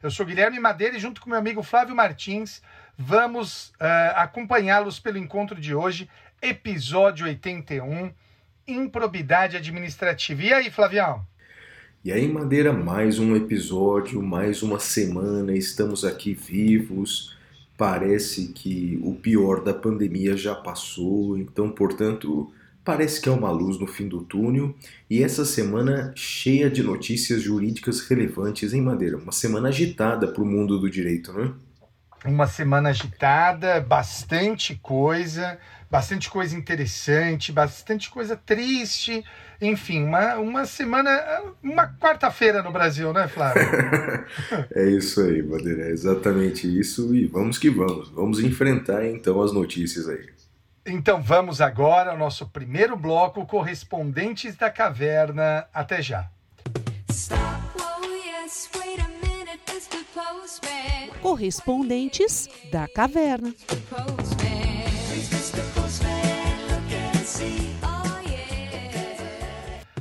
Eu sou Guilherme Madeira e junto com meu amigo Flávio Martins vamos eh, acompanhá-los pelo encontro de hoje, episódio 81, Improbidade Administrativa. E aí, Flavião? E aí, Madeira, mais um episódio, mais uma semana, estamos aqui vivos. Parece que o pior da pandemia já passou, então, portanto, parece que é uma luz no fim do túnel. E essa semana cheia de notícias jurídicas relevantes, hein, Madeira? Uma semana agitada para o mundo do direito, né? Uma semana agitada, bastante coisa, bastante coisa interessante, bastante coisa triste. Enfim, uma, uma semana, uma quarta-feira no Brasil, né, Flávio? é isso aí, Madeira, é exatamente isso. E vamos que vamos, vamos enfrentar então as notícias aí. Então vamos agora ao nosso primeiro bloco, Correspondentes da Caverna. Até já. Correspondentes da Caverna.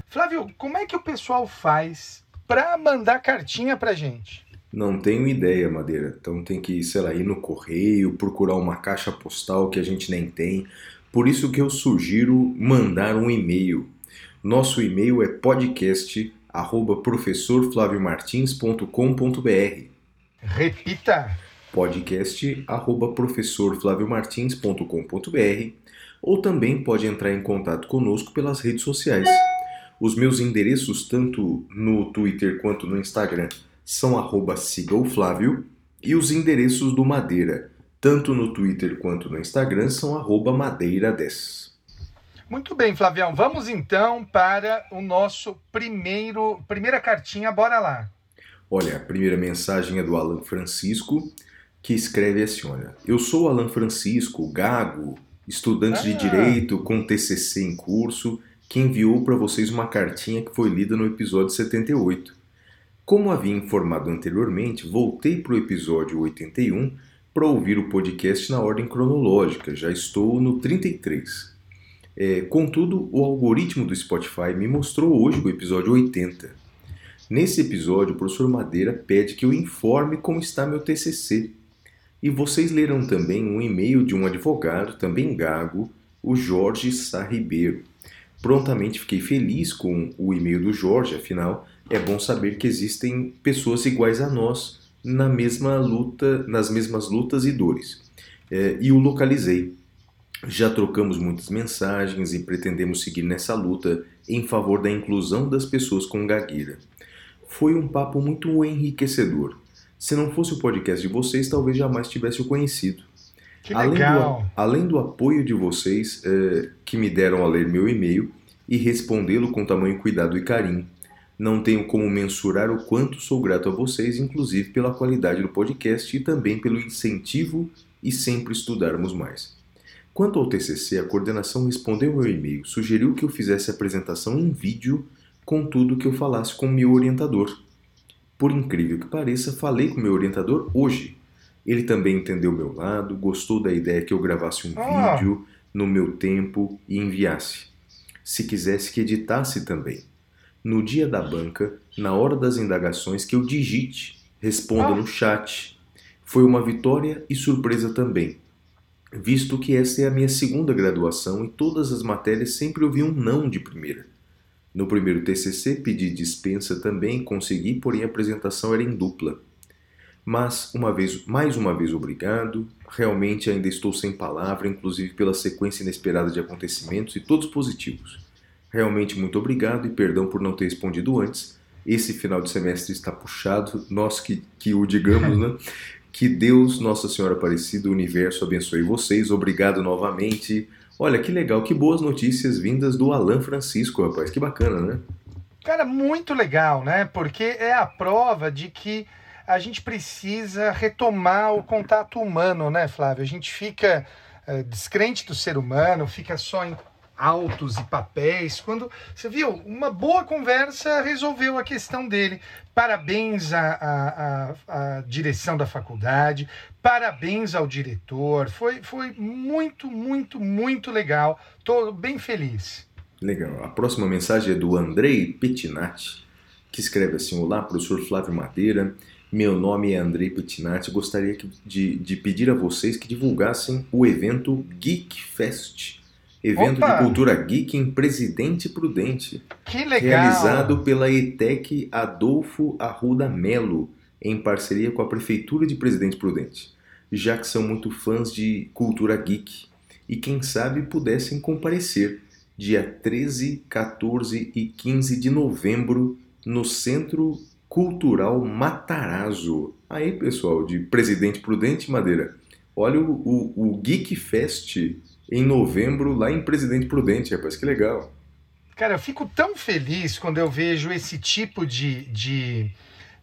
Flávio, como é que o pessoal faz para mandar cartinha pra gente? Não tenho ideia, Madeira. Então tem que, sei lá, ir no correio, procurar uma caixa postal que a gente nem tem. Por isso que eu sugiro mandar um e-mail. Nosso e-mail é podcast@professorflaviomartins.com.br. Repita. podcast@professorflaviomartins.com.br ou também pode entrar em contato conosco pelas redes sociais. Os meus endereços tanto no Twitter quanto no Instagram são arroba sigaoflávio e os endereços do Madeira, tanto no Twitter quanto no Instagram, são arroba madeira10. Muito bem, Flavião. Vamos então para o nosso primeiro primeira cartinha. Bora lá. Olha, a primeira mensagem é do Alan Francisco, que escreve assim, olha, eu sou Alan Francisco, gago, estudante de Ah. Direito com TCC em curso, que enviou para vocês uma cartinha que foi lida no episódio 78. Como havia informado anteriormente, voltei para o episódio 81 para ouvir o podcast na ordem cronológica, já estou no 33. É, contudo, o algoritmo do Spotify me mostrou hoje o episódio 80. Nesse episódio, o professor Madeira pede que eu informe como está meu TCC. E vocês lerão também um e-mail de um advogado, também gago, o Jorge Sá Ribeiro. Prontamente fiquei feliz com o e-mail do Jorge, afinal, é bom saber que existem pessoas iguais a nós na mesma luta, nas mesmas lutas e dores. É, e o localizei. Já trocamos muitas mensagens e pretendemos seguir nessa luta em favor da inclusão das pessoas com gagueira. Foi um papo muito enriquecedor. Se não fosse o podcast de vocês, talvez jamais tivesse o conhecido. Além legal. do, além do apoio de vocês eh, que me deram a ler meu e-mail e respondê-lo com tamanho cuidado e carinho. Não tenho como mensurar o quanto sou grato a vocês, inclusive pela qualidade do podcast e também pelo incentivo e sempre estudarmos mais. Quanto ao TCC, a coordenação respondeu meu e-mail, sugeriu que eu fizesse a apresentação em vídeo com tudo que eu falasse com meu orientador. Por incrível que pareça, falei com meu orientador hoje. Ele também entendeu meu lado, gostou da ideia que eu gravasse um Ah. vídeo no meu tempo e enviasse. Se quisesse que editasse também. No dia da banca, na hora das indagações, que eu digite, responda no chat. Foi uma vitória e surpresa também, visto que esta é a minha segunda graduação e todas as matérias sempre ouvi um não de primeira. No primeiro TCC pedi dispensa também, consegui, porém a apresentação era em dupla. Mas, uma vez, mais uma vez obrigado, realmente ainda estou sem palavra, inclusive pela sequência inesperada de acontecimentos e todos positivos. Realmente muito obrigado e perdão por não ter respondido antes. Esse final de semestre está puxado, nós que, que o digamos, né? Que Deus, Nossa Senhora Aparecida, o universo abençoe vocês. Obrigado novamente. Olha que legal, que boas notícias vindas do Alan Francisco, rapaz. Que bacana, né? Cara, muito legal, né? Porque é a prova de que a gente precisa retomar o contato humano, né, Flávio? A gente fica eh, descrente do ser humano, fica só em autos e papéis. Quando você viu, uma boa conversa resolveu a questão dele. Parabéns à, à, à, direção da faculdade, parabéns ao diretor. Foi, foi muito, muito, muito legal. Estou bem feliz. Legal. A próxima mensagem é do Andrei Pettinati, que escreve assim: Olá, professor Flávio Madeira. Meu nome é Andrei Pettinati. Gostaria de, de pedir a vocês que divulgassem o evento Geek Fest, evento Opa! de cultura geek em Presidente Prudente, Que legal. realizado pela ETEC Adolfo Arruda Melo, em parceria com a Prefeitura de Presidente Prudente, já que são muito fãs de cultura geek e quem sabe pudessem comparecer dia 13, 14 e 15 de novembro no Centro Cultural Matarazzo. Aí, pessoal, de Presidente Prudente Madeira, olha o, o, o Geek Fest em novembro lá em Presidente Prudente, rapaz, que legal. Cara, eu fico tão feliz quando eu vejo esse tipo de, de,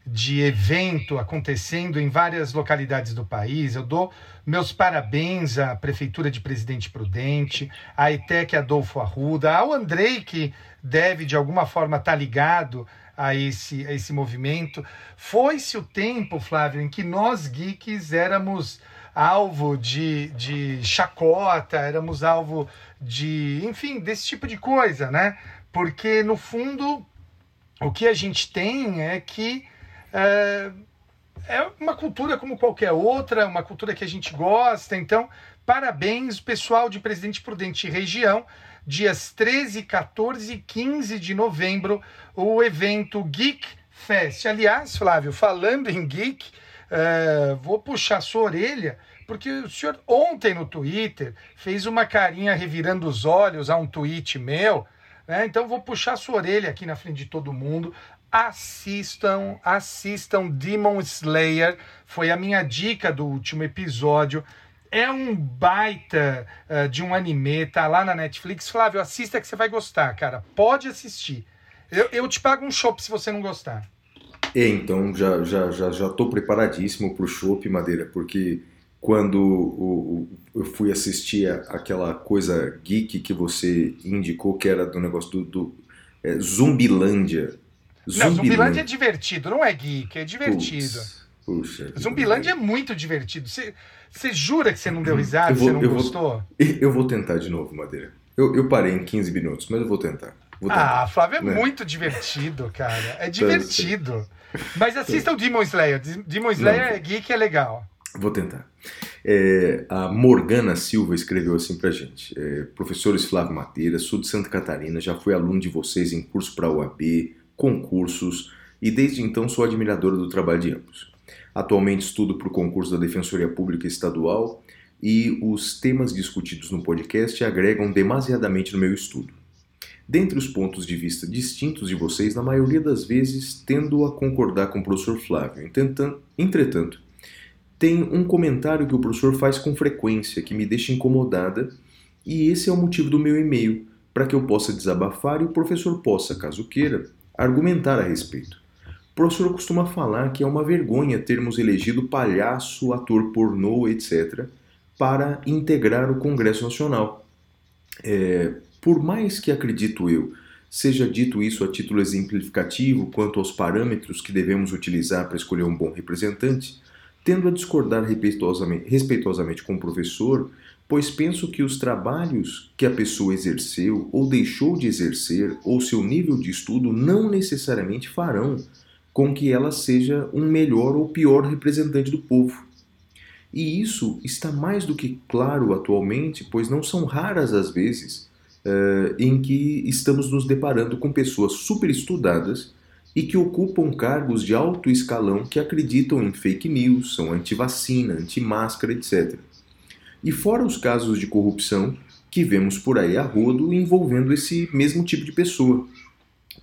de evento acontecendo em várias localidades do país. Eu dou meus parabéns à Prefeitura de Presidente Prudente, à ETEC Adolfo Arruda, ao Andrei, que deve de alguma forma estar ligado a esse, a esse movimento. Foi-se o tempo, Flávio, em que nós geeks éramos alvo de, de chacota, éramos alvo de, enfim, desse tipo de coisa, né? Porque no fundo o que a gente tem é que é, é uma cultura como qualquer outra, uma cultura que a gente gosta. Então, parabéns, pessoal de Presidente Prudente e região. Dias 13, 14 e 15 de novembro, o evento Geek Fest. Aliás, Flávio, falando em geek, é, vou puxar sua orelha, porque o senhor ontem no Twitter fez uma carinha revirando os olhos a um tweet meu, né? Então vou puxar sua orelha aqui na frente de todo mundo. Assistam, assistam Demon Slayer. Foi a minha dica do último episódio. É um baita eh, de um anime, tá lá na Netflix. Flávio, assista que você vai gostar, cara. Pode assistir. Eu, eu te pago um chopp se você não gostar. É, então já já já já tô preparadíssimo pro Chopp Madeira, porque quando o- o- eu fui assistir a- aquela coisa geek que você indicou que era do negócio do, do é, Zumbilândia. Não, Zumbilândia é divertido, não é geek, é divertido. Putz, Puxa. Zumbilândia é muito divertido. Você jura que você não deu risada, vou- você não eu vou- gostou? Eu vou tentar de novo, Madeira. Eu, eu parei em 15 minutos, mas eu vou tentar. Ah, Flávio, é né? muito divertido, cara. É divertido. Mas assista o Demon Slayer. Demon Slayer Não. é geek, é legal. Vou tentar. É, a Morgana Silva escreveu assim pra gente. É, Professores Flávio Madeira, sou de Santa Catarina, já fui aluno de vocês em curso para UAB, concursos, e desde então sou admiradora do trabalho de ambos. Atualmente estudo para o concurso da Defensoria Pública Estadual e os temas discutidos no podcast agregam demasiadamente no meu estudo. Dentre os pontos de vista distintos de vocês, na maioria das vezes tendo a concordar com o professor Flávio. Entretanto, tem um comentário que o professor faz com frequência que me deixa incomodada, e esse é o motivo do meu e-mail, para que eu possa desabafar e o professor possa, caso queira, argumentar a respeito. O professor costuma falar que é uma vergonha termos elegido palhaço, ator pornô, etc., para integrar o Congresso Nacional. É, por mais que acredito eu seja dito isso a título exemplificativo quanto aos parâmetros que devemos utilizar para escolher um bom representante, tendo a discordar respeitosamente, respeitosamente com o professor, pois penso que os trabalhos que a pessoa exerceu ou deixou de exercer ou seu nível de estudo não necessariamente farão com que ela seja um melhor ou pior representante do povo. E isso está mais do que claro atualmente, pois não são raras as vezes eh, em que estamos nos deparando com pessoas superestudadas e que ocupam cargos de alto escalão que acreditam em fake news, são anti-vacina, anti-máscara, etc. E fora os casos de corrupção que vemos por aí a rodo envolvendo esse mesmo tipo de pessoa.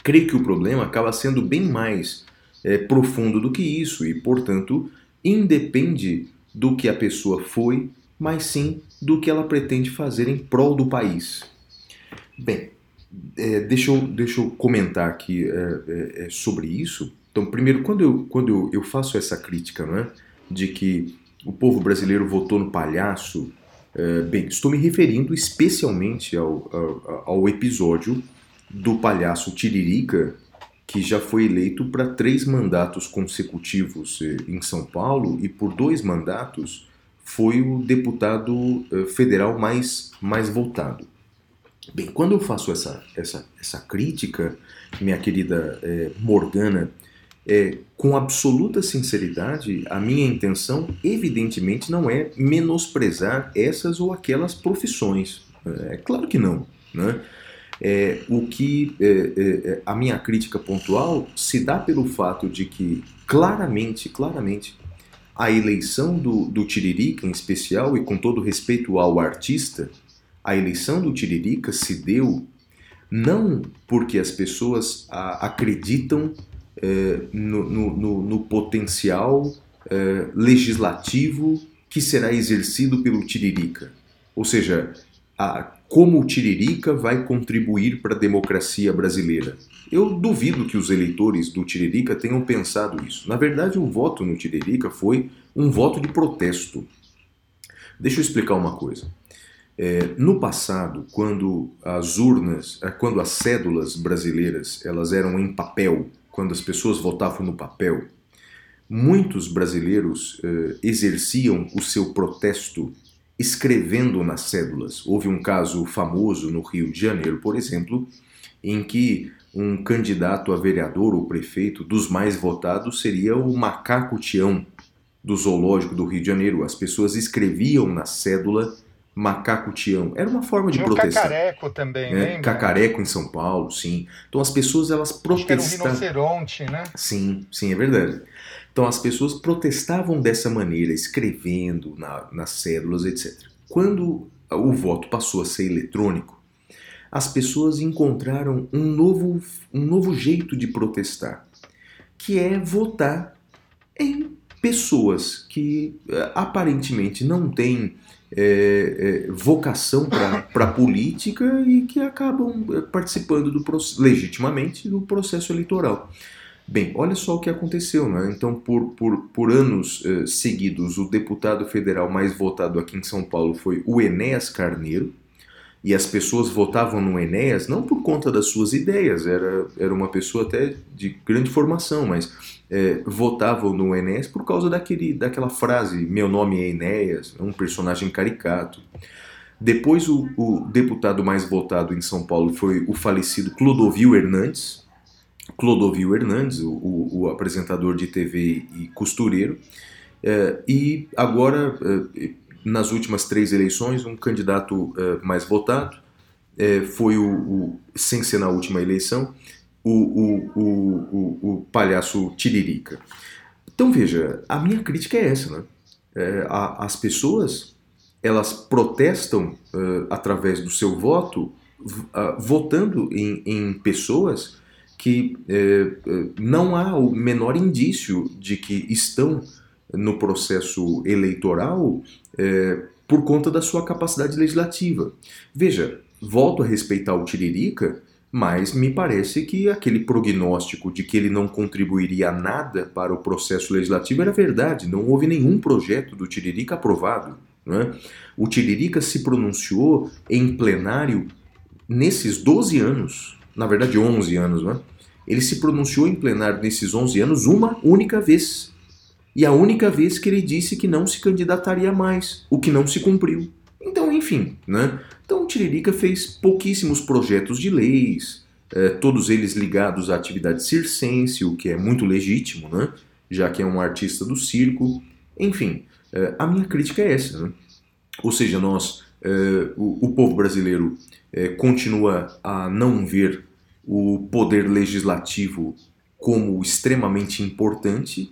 Creio que o problema acaba sendo bem mais eh, profundo do que isso e, portanto, independe do que a pessoa foi, mas sim do que ela pretende fazer em prol do país. Bem, é, deixa, eu, deixa eu comentar aqui é, é, é, sobre isso. Então, primeiro, quando eu, quando eu, faço essa crítica, não é? De que o povo brasileiro votou no palhaço, é, bem, estou me referindo especialmente ao, ao, ao episódio do palhaço Tiririca, que já foi eleito para três mandatos consecutivos eh, em São Paulo e por dois mandatos foi o deputado federal mais, mais votado. Bem, quando eu faço essa, essa, essa crítica, minha querida eh, Morgana, é, com absoluta sinceridade, a minha intenção, evidentemente, não é menosprezar essas ou aquelas profissões. É claro que não. Né? É, o que é, é, a minha crítica pontual se dá pelo fato de que claramente, claramente, a eleição do, do Tiririca em especial, e com todo respeito ao artista, a eleição do Tiririca se deu não porque as pessoas a, acreditam é, no, no, no, potencial é, legislativo que será exercido pelo Tiririca. Ou seja, a, como o Tiririca vai contribuir para a democracia brasileira. Eu duvido que os eleitores do Tiririca tenham pensado isso. Na verdade, o voto no Tiririca foi um voto de protesto. Deixa eu explicar uma coisa. É, no passado, quando as urnas, é, quando as cédulas brasileiras elas eram em papel, quando as pessoas votavam no papel, muitos brasileiros é, exerciam o seu protesto escrevendo nas cédulas. Houve um caso famoso no Rio de Janeiro, por exemplo, em que um candidato a vereador ou prefeito dos mais votados seria o macaco Tião do zoológico do Rio de Janeiro. As pessoas escreviam na cédula macaco Tião. Era uma forma de Tinha protestar. cacareco também, né? lembra? Cacareco em São Paulo, sim. Então as pessoas elas protestavam. Era um rinoceronte, né? Sim, sim, é verdade. Então as pessoas protestavam dessa maneira, escrevendo na, nas cédulas, etc. Quando o voto passou a ser eletrônico, as pessoas encontraram um novo, um novo jeito de protestar, que é votar em pessoas que eh, aparentemente não têm é, é, vocação para a política e que acabam eh, participando do, legitimamente do processo eleitoral. Bem, olha só o que aconteceu, né? Então, por, por, por anos eh, seguidos, o deputado federal mais votado aqui em São Paulo foi o Enéas Carneiro, e as pessoas votavam no Enéas não por conta das suas ideias, era, era uma pessoa até de grande formação, mas eh, votavam no Enéas por causa daquele, daquela frase: Meu nome é Enéas, é um personagem caricato. Depois, o, o deputado mais votado em São Paulo foi o falecido Clodovil Hernandes, Clodovil Hernandes, o, o, o apresentador de TV e costureiro, é, e agora, é, nas últimas três eleições, um candidato é, mais votado é, foi o, o, sem ser na última eleição, o, o, o, palhaço Tiririca. Então veja, a minha crítica é essa, né? É, a, as pessoas elas protestam uh, através do seu voto, uh, votando em, em pessoas que não há o menor indício de que estão no processo eleitoral é, por conta da sua capacidade legislativa. Veja, volto a respeitar o Tiririca, mas me parece que aquele prognóstico de que ele não contribuiria nada para o processo legislativo era verdade. Não houve nenhum projeto do Tiririca aprovado. Né? O Tiririca se pronunciou em plenário nesses 12 anos, na verdade 11 anos, né? ele se pronunciou em plenário nesses 11 anos uma única vez. E a única vez que ele disse que não se candidataria mais, o que não se cumpriu. Então, enfim, né? Então, Tiririca fez pouquíssimos projetos de leis, eh, todos eles ligados à atividade circense, o que é muito legítimo, né? Já que é um artista do circo. Enfim, eh, a minha crítica é essa, né? Ou seja, nós, eh, o, o, povo brasileiro continua a não ver o poder legislativo como extremamente importante,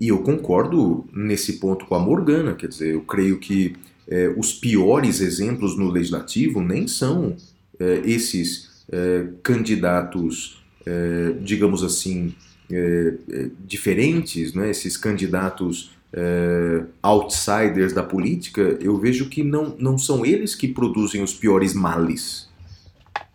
e eu concordo nesse ponto com a Morgana, quer dizer, eu creio que é, os piores exemplos no legislativo nem são é, esses é, candidatos, é, digamos assim, é, é, diferentes, né, esses candidatos outsiders da política, eu vejo que não, não são eles que produzem os piores males.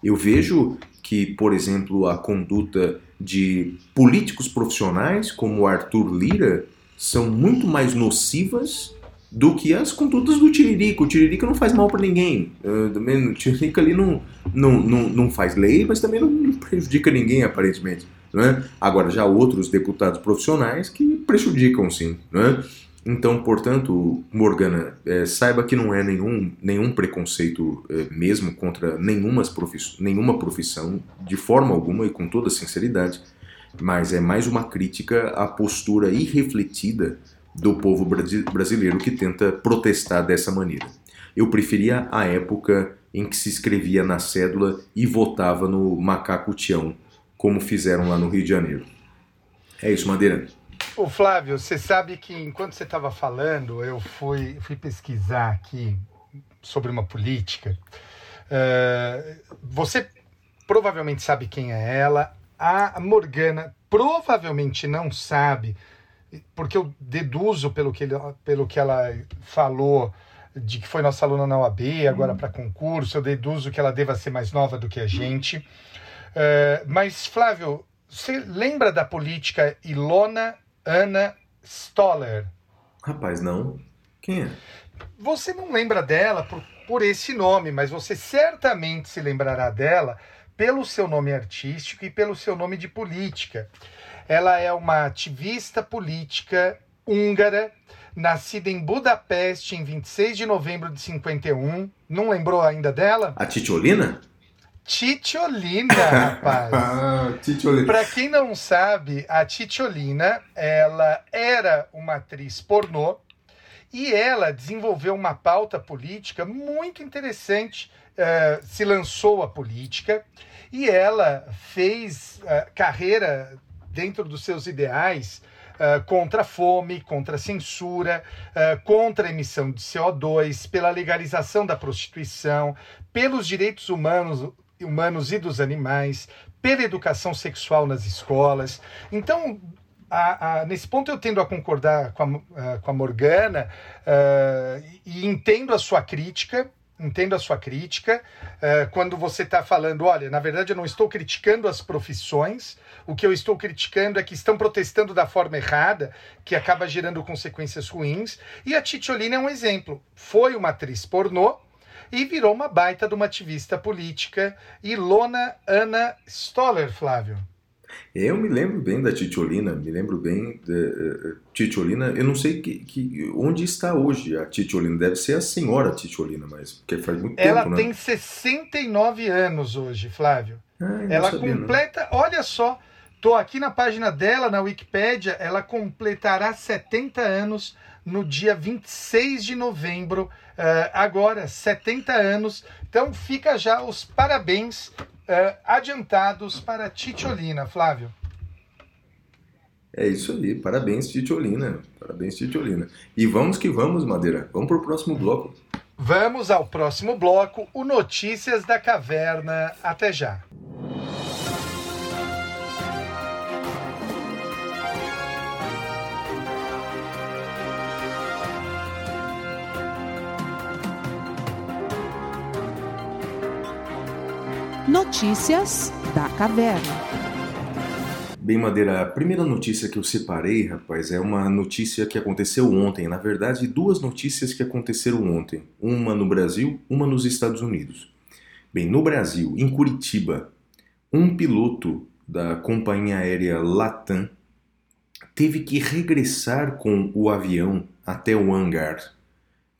Eu vejo que, por exemplo, a conduta de políticos profissionais, como Arthur Lira, são muito mais nocivas do que as condutas do Tiririca. O Tiririca não faz mal para ninguém. Uh, também, o Tiririca ali não, não, não, não faz lei, mas também não prejudica ninguém, aparentemente. Né? Agora, já outros deputados profissionais que prejudicam, sim. Né? Então, portanto, Morgana, é, saiba que não é nenhum, nenhum preconceito é, mesmo contra nenhuma, profiss nenhuma profissão, de forma alguma e com toda sinceridade, mas é mais uma crítica à postura irrefletida do povo brasileiro que tenta protestar dessa maneira. Eu preferia a época em que se escrevia na cédula e votava no macaco Tião, como fizeram lá no Rio de Janeiro. É isso, Madeira. Ô Flávio, você sabe que enquanto você estava falando, eu fui, fui pesquisar aqui sobre uma política. Uh, você provavelmente sabe quem é ela. A Morgana provavelmente não sabe, porque eu deduzo pelo que, ele, pelo que ela falou de que foi nossa aluna na OAB, agora para concurso, eu deduzo que ela deva ser mais nova do que a gente. Uh, mas, Flávio, você lembra da política Ilona Ana Stoller. Rapaz, não. Quem é? Você não lembra dela por, por esse nome, mas você certamente se lembrará dela pelo seu nome artístico e pelo seu nome de política. Ela é uma ativista política húngara, nascida em Budapeste em 26 de novembro de 51. Não lembrou ainda dela? A Titiolina? Titiolina, rapaz. Ah, Titiolina. Para quem não sabe, a Titiolina, ela era uma atriz pornô e ela desenvolveu uma pauta política muito interessante. Uh, se lançou a política e ela fez uh, carreira dentro dos seus ideais Uh, contra a fome, contra a censura, uh, contra a emissão de CO2, pela legalização da prostituição, pelos direitos humanos humanos e dos animais, pela educação sexual nas escolas. Então, a, a, nesse ponto eu tendo a concordar com a, com a Morgana uh, e entendo a sua crítica, entendo a sua crítica uh, quando você está falando, olha, na verdade eu não estou criticando as profissões, o que eu estou criticando é que estão protestando da forma errada, que acaba gerando consequências ruins. E a Titiolina é um exemplo. Foi uma atriz pornô, e virou uma baita de uma ativista política, Ilona Ana Stoller, Flávio. Eu me lembro bem da Titiolina, me lembro bem da uh, Titiolina. Eu não sei que, que, onde está hoje a Titiolina. Deve ser a senhora Titiolina, mas porque faz muito Ela tempo, né? tem 69 anos hoje, Flávio. Ah, ela sabia, completa, não. olha só, tô aqui na página dela, na Wikipédia, ela completará 70 anos no dia 26 de novembro, uh, agora 70 anos. Então fica já os parabéns uh, adiantados para Titiolina, Flávio. É isso aí, parabéns Titiolina, parabéns Titiolina. E vamos que vamos, Madeira, vamos para o próximo bloco. Vamos ao próximo bloco, o Notícias da Caverna. Até já. Notícias da Caverna. Bem, Madeira, a primeira notícia que eu separei, rapaz, é uma notícia que aconteceu ontem. Na verdade, duas notícias que aconteceram ontem. Uma no Brasil, uma nos Estados Unidos. Bem, no Brasil, em Curitiba, um piloto da companhia aérea Latam teve que regressar com o avião até o hangar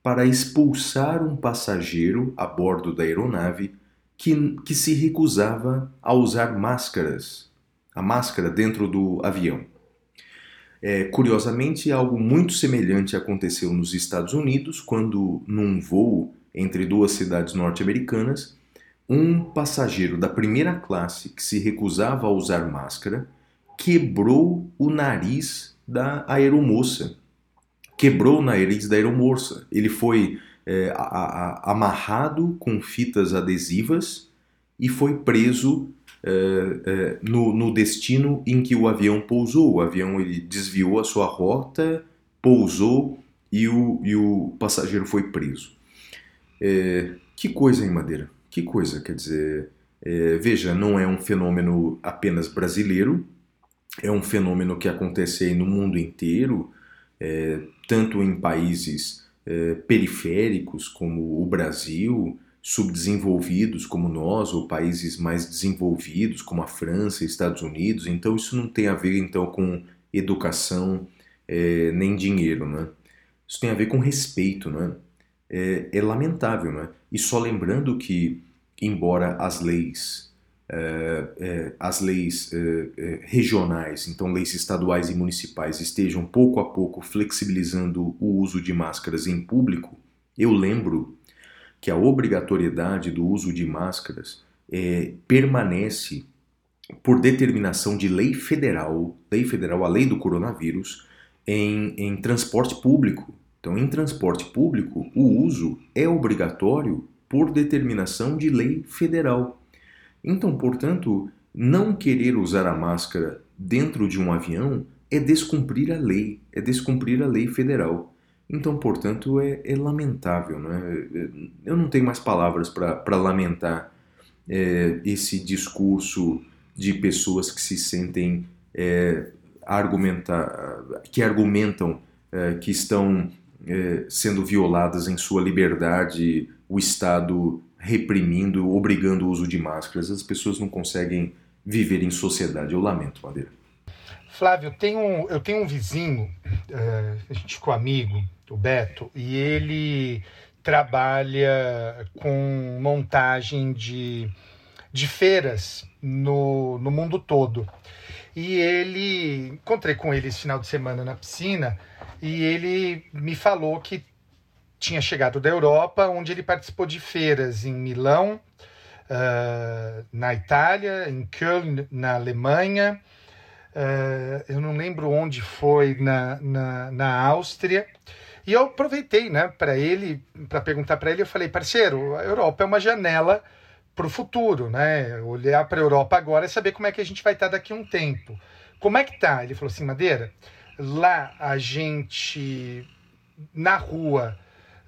para expulsar um passageiro a bordo da aeronave que, que se recusava a usar máscaras, a máscara dentro do avião. É, curiosamente, algo muito semelhante aconteceu nos Estados Unidos, quando, num voo entre duas cidades norte-americanas, um passageiro da primeira classe que se recusava a usar máscara quebrou o nariz da aeromoça. Quebrou o nariz da aeromoça. Ele foi é, a, a, amarrado com fitas adesivas e foi preso é, é, no, no, destino em que o avião pousou. O avião ele desviou a sua rota, pousou e o, e o passageiro foi preso. É, que coisa, hein, Madeira? Que coisa, quer dizer, É, veja, não é um fenômeno apenas brasileiro, é um fenômeno que acontece no mundo inteiro, é, tanto em países é, periféricos como o Brasil, subdesenvolvidos como nós, ou países mais desenvolvidos como a França e Estados Unidos. Então isso não tem a ver então com educação é, nem dinheiro, né? Isso tem a ver com respeito, né? É, é lamentável, né? E só lembrando que, embora as leis as leis é, regionais, então leis estaduais e municipais, estejam pouco a pouco flexibilizando o uso de máscaras em público, eu lembro que a obrigatoriedade do uso de máscaras é, permanece por determinação de lei federal, lei federal, a lei do coronavírus, em, em transporte público. Então, em transporte público, o uso é obrigatório por determinação de lei federal. Então, portanto, não querer usar a máscara dentro de um avião é descumprir a lei, é descumprir a lei federal. Então, portanto, é, é lamentável. Né? Eu não tenho mais palavras para lamentar é, esse discurso de pessoas que se sentem é, argumentar, que argumentam é, que estão é, sendo violadas em sua liberdade, o Estado reprimindo, obrigando o uso de máscaras. As pessoas não conseguem viver em sociedade. Eu lamento, Madeira. Flávio, eu tenho, eu tenho um vizinho, é, a gente ficou amigo, o Beto, e ele trabalha com montagem de, de feiras no, no mundo todo. E ele, encontrei com ele esse final de semana na piscina, e ele me falou que tinha chegado da Europa, onde ele participou de feiras em Milão, uh, na Itália, em Köln, na Alemanha, uh, eu não lembro onde foi, na, na, na Áustria. E eu aproveitei, né, para ele, para perguntar para ele, eu falei, parceiro, a Europa é uma janela para o futuro, né? Olhar para a Europa agora é saber como é que a gente vai estar daqui a um tempo. Como é que tá? Ele falou assim, Madeira, lá a gente na rua,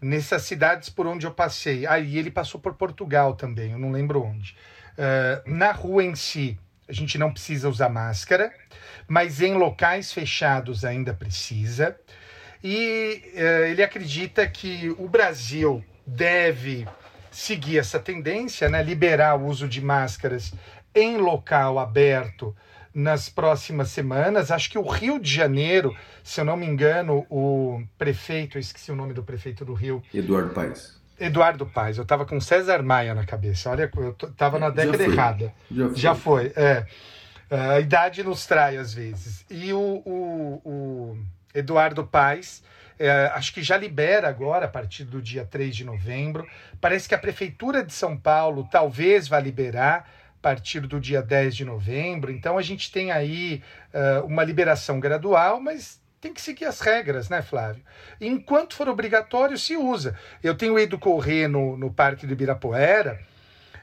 nessas cidades por onde eu passei. Aí ah, ele passou por Portugal também, eu não lembro onde. Uh, na rua em si, a gente não precisa usar máscara, mas em locais fechados ainda precisa e uh, ele acredita que o Brasil deve seguir essa tendência, né, liberar o uso de máscaras em local aberto nas próximas semanas. Acho que o Rio de Janeiro, se eu não me engano, o prefeito, eu esqueci o nome do prefeito do Rio. Eduardo Paes. Eduardo Paes, eu estava com César Maia na cabeça. Olha, eu estava na década Já errada. Já foi. Já foi, é. A idade nos trai às vezes. E o, o, o Eduardo Paes, é, acho que já libera agora, a partir do dia 3 de novembro. Parece que a Prefeitura de São Paulo talvez vá liberar partir do dia 10 de novembro. Então a gente tem aí uh, uma liberação gradual, mas tem que seguir as regras, né, Flávio? Enquanto for obrigatório, se usa. Eu tenho ido correr no, no Parque do Ibirapuera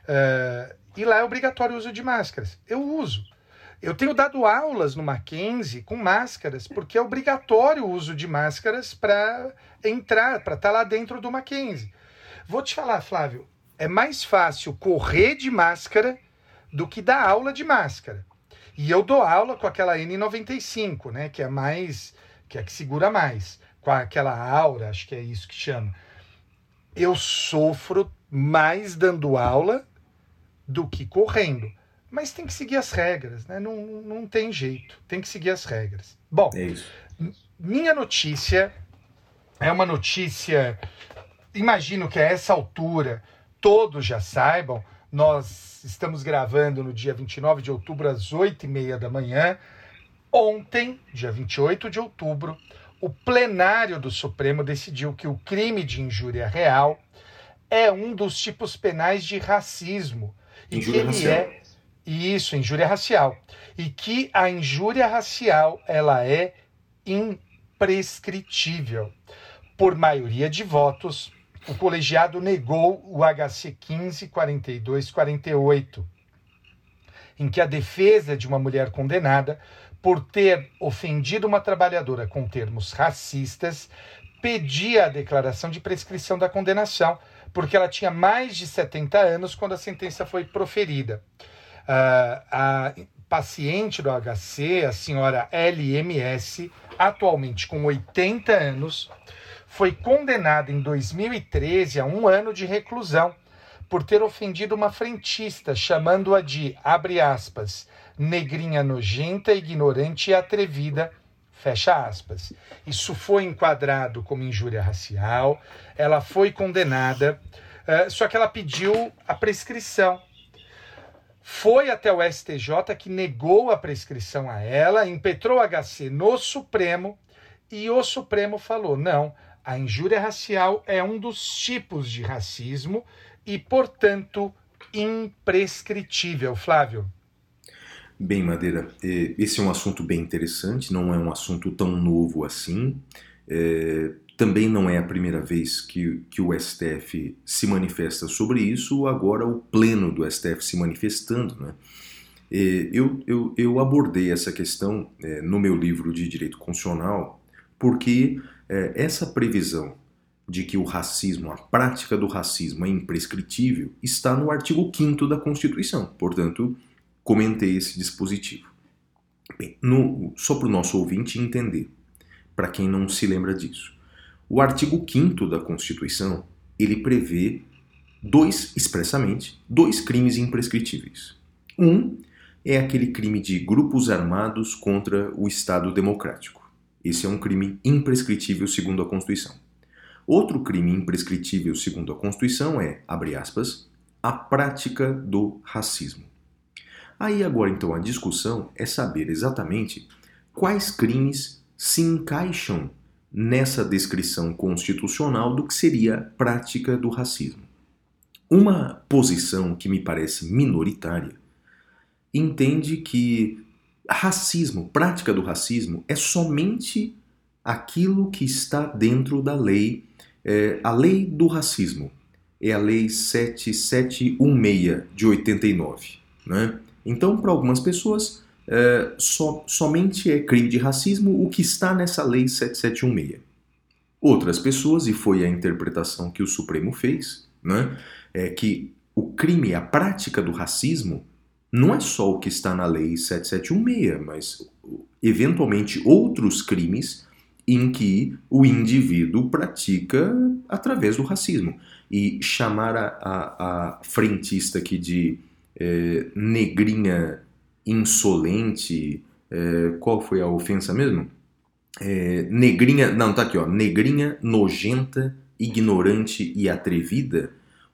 uh, e lá é obrigatório o uso de máscaras. Eu uso. Eu tenho dado aulas no Mackenzie com máscaras, porque é obrigatório o uso de máscaras para entrar, para estar lá dentro do Mackenzie. Vou te falar, Flávio, é mais fácil correr de máscara do que dar aula de máscara. E eu dou aula com aquela N95, né, que é mais, que é a que segura mais, com aquela aura, acho que é isso que chama. Eu sofro mais dando aula do que correndo. Mas tem que seguir as regras, né? Não, não tem jeito. Tem que seguir as regras. Bom, É minha notícia é uma notícia. Imagino que a essa altura todos já saibam. Nós estamos gravando no dia 29 de outubro, às 8h30 da manhã. Ontem, dia 28 de outubro, o plenário do Supremo decidiu que o crime de injúria real é um dos tipos penais de racismo. E Injúria que ele racial. é isso, injúria racial. E que a injúria racial ela é imprescritível. Por maioria de votos, o colegiado negou o HC 154248, em que a defesa de uma mulher condenada por ter ofendido uma trabalhadora com termos racistas, pedia a declaração de prescrição da condenação, porque ela tinha mais de 70 anos quando a sentença foi proferida. Ah, a paciente do HC, a senhora LMS, atualmente com 80 anos, foi condenada em 2013 a um ano de reclusão por ter ofendido uma frentista, chamando-a de, abre aspas, negrinha nojenta, ignorante e atrevida, fecha aspas. Isso foi enquadrado como injúria racial, ela foi condenada, eh, só que ela pediu a prescrição. Foi até o STJ que negou a prescrição a ela, impetrou HC no Supremo e o Supremo falou: não, a injúria racial é um dos tipos de racismo e, portanto, imprescritível. Flávio. Bem, Madeira, eh, esse é um assunto bem interessante, não é um assunto tão novo assim. Eh, também não é a primeira vez que, que o STF se manifesta sobre isso, agora o pleno do STF se manifestando. Né? Eh, Eu, eu, eu abordei essa questão eh, no meu livro de Direito Constitucional porque eh, essa previsão de que o racismo, a prática do racismo é imprescritível, está no artigo 5 da Constituição. Portanto, comentei esse dispositivo. Bem, no- só para o nosso ouvinte entender, para quem não se lembra disso. O artigo 5 da Constituição, ele prevê dois, expressamente, dois crimes imprescritíveis. Um é aquele crime de grupos armados contra o Estado Democrático. Esse é um crime imprescritível segundo a Constituição. Outro crime imprescritível segundo a Constituição é, abre aspas, a prática do racismo. Aí agora então a discussão é saber exatamente quais crimes se encaixam nessa descrição constitucional do que seria prática do racismo. Uma posição que me parece minoritária entende que racismo, prática do racismo, é somente aquilo que está dentro da lei, é, a lei do racismo. É a lei 7716 de 89. Né? Então, para algumas pessoas, é, só- somente é crime de racismo o que está nessa lei 7716. Outras pessoas, e foi a interpretação que o Supremo fez, né, é que o crime, a prática do racismo, não é só o que está na lei 7716, mas eventualmente outros crimes em que o indivíduo pratica através do racismo. E chamar a, a, a frentista aqui de eh, negrinha insolente, eh, qual foi a ofensa mesmo? Eh, negrinha, não, tá aqui, ó, negrinha nojenta, ignorante e atrevida,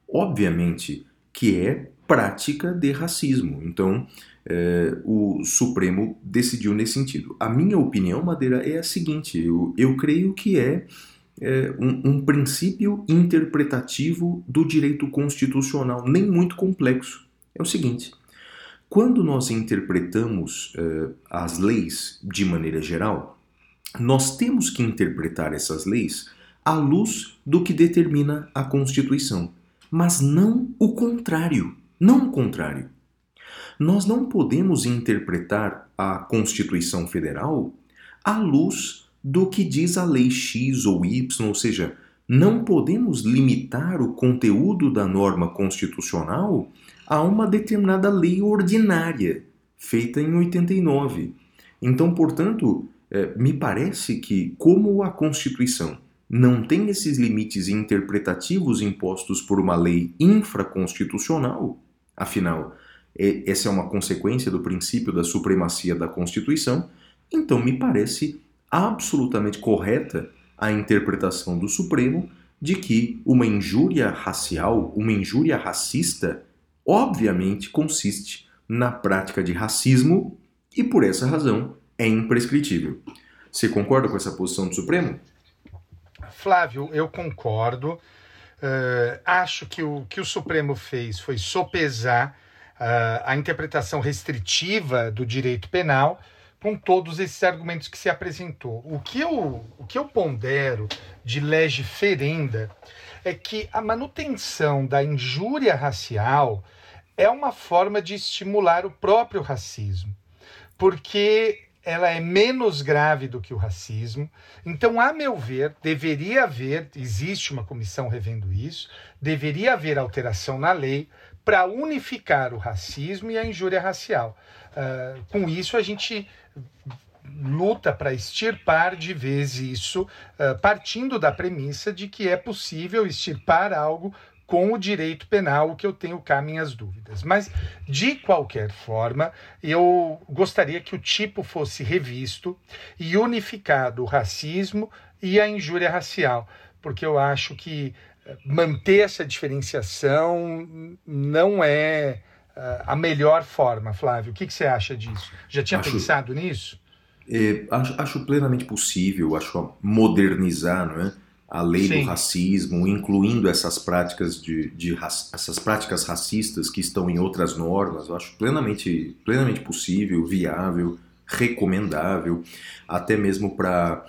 obviamente que é prática de racismo. Então, eh, o Supremo decidiu nesse sentido. A minha opinião, Madeira, é a seguinte: eu, eu creio que é, é, um, um princípio interpretativo do direito constitucional, nem muito complexo. É o seguinte: quando nós interpretamos eh, as leis de maneira geral, nós temos que interpretar essas leis à luz do que determina a Constituição, mas não o contrário. Não o contrário. Nós não podemos interpretar a Constituição Federal à luz do que diz a lei X ou Y, ou seja, não podemos limitar o conteúdo da norma constitucional a uma determinada lei ordinária, feita em 89. Então, portanto, eh, me parece que, como a Constituição não tem esses limites interpretativos impostos por uma lei infraconstitucional, afinal, essa é uma consequência do princípio da supremacia da Constituição, então me parece absolutamente correta a interpretação do Supremo de que uma injúria racial, uma injúria racista, obviamente consiste na prática de racismo e, por essa razão, é imprescritível. Você concorda com essa posição do Supremo? Flávio, eu concordo. Eh, acho que o que o Supremo fez foi sopesar ah, a interpretação restritiva do direito penal com todos esses argumentos que se apresentou. O que eu, o que eu pondero de lege ferenda é que a manutenção da injúria racial é uma forma de estimular o próprio racismo, porque ela é menos grave do que o racismo. Então, a meu ver, deveria haver, existe uma comissão revendo isso, deveria haver alteração na lei para unificar o racismo e a injúria racial. Ah, com isso, a gente luta para extirpar de vez isso, ah, partindo da premissa de que é possível extirpar algo com o direito penal, o que eu tenho cá minhas dúvidas. Mas, de qualquer forma, eu gostaria que o tipo fosse revisto e unificado o racismo e a injúria racial, porque eu acho que eh, manter essa diferenciação não é ah, a melhor forma, Flávio. O que, que você acha disso? Já tinha Acho- pensado nisso? É, acho, acho plenamente possível, acho modernizar não é? A lei Sim. do racismo, incluindo essas práticas de, de essas práticas racistas que estão em outras normas. Eu acho plenamente, plenamente possível, viável, recomendável, até mesmo para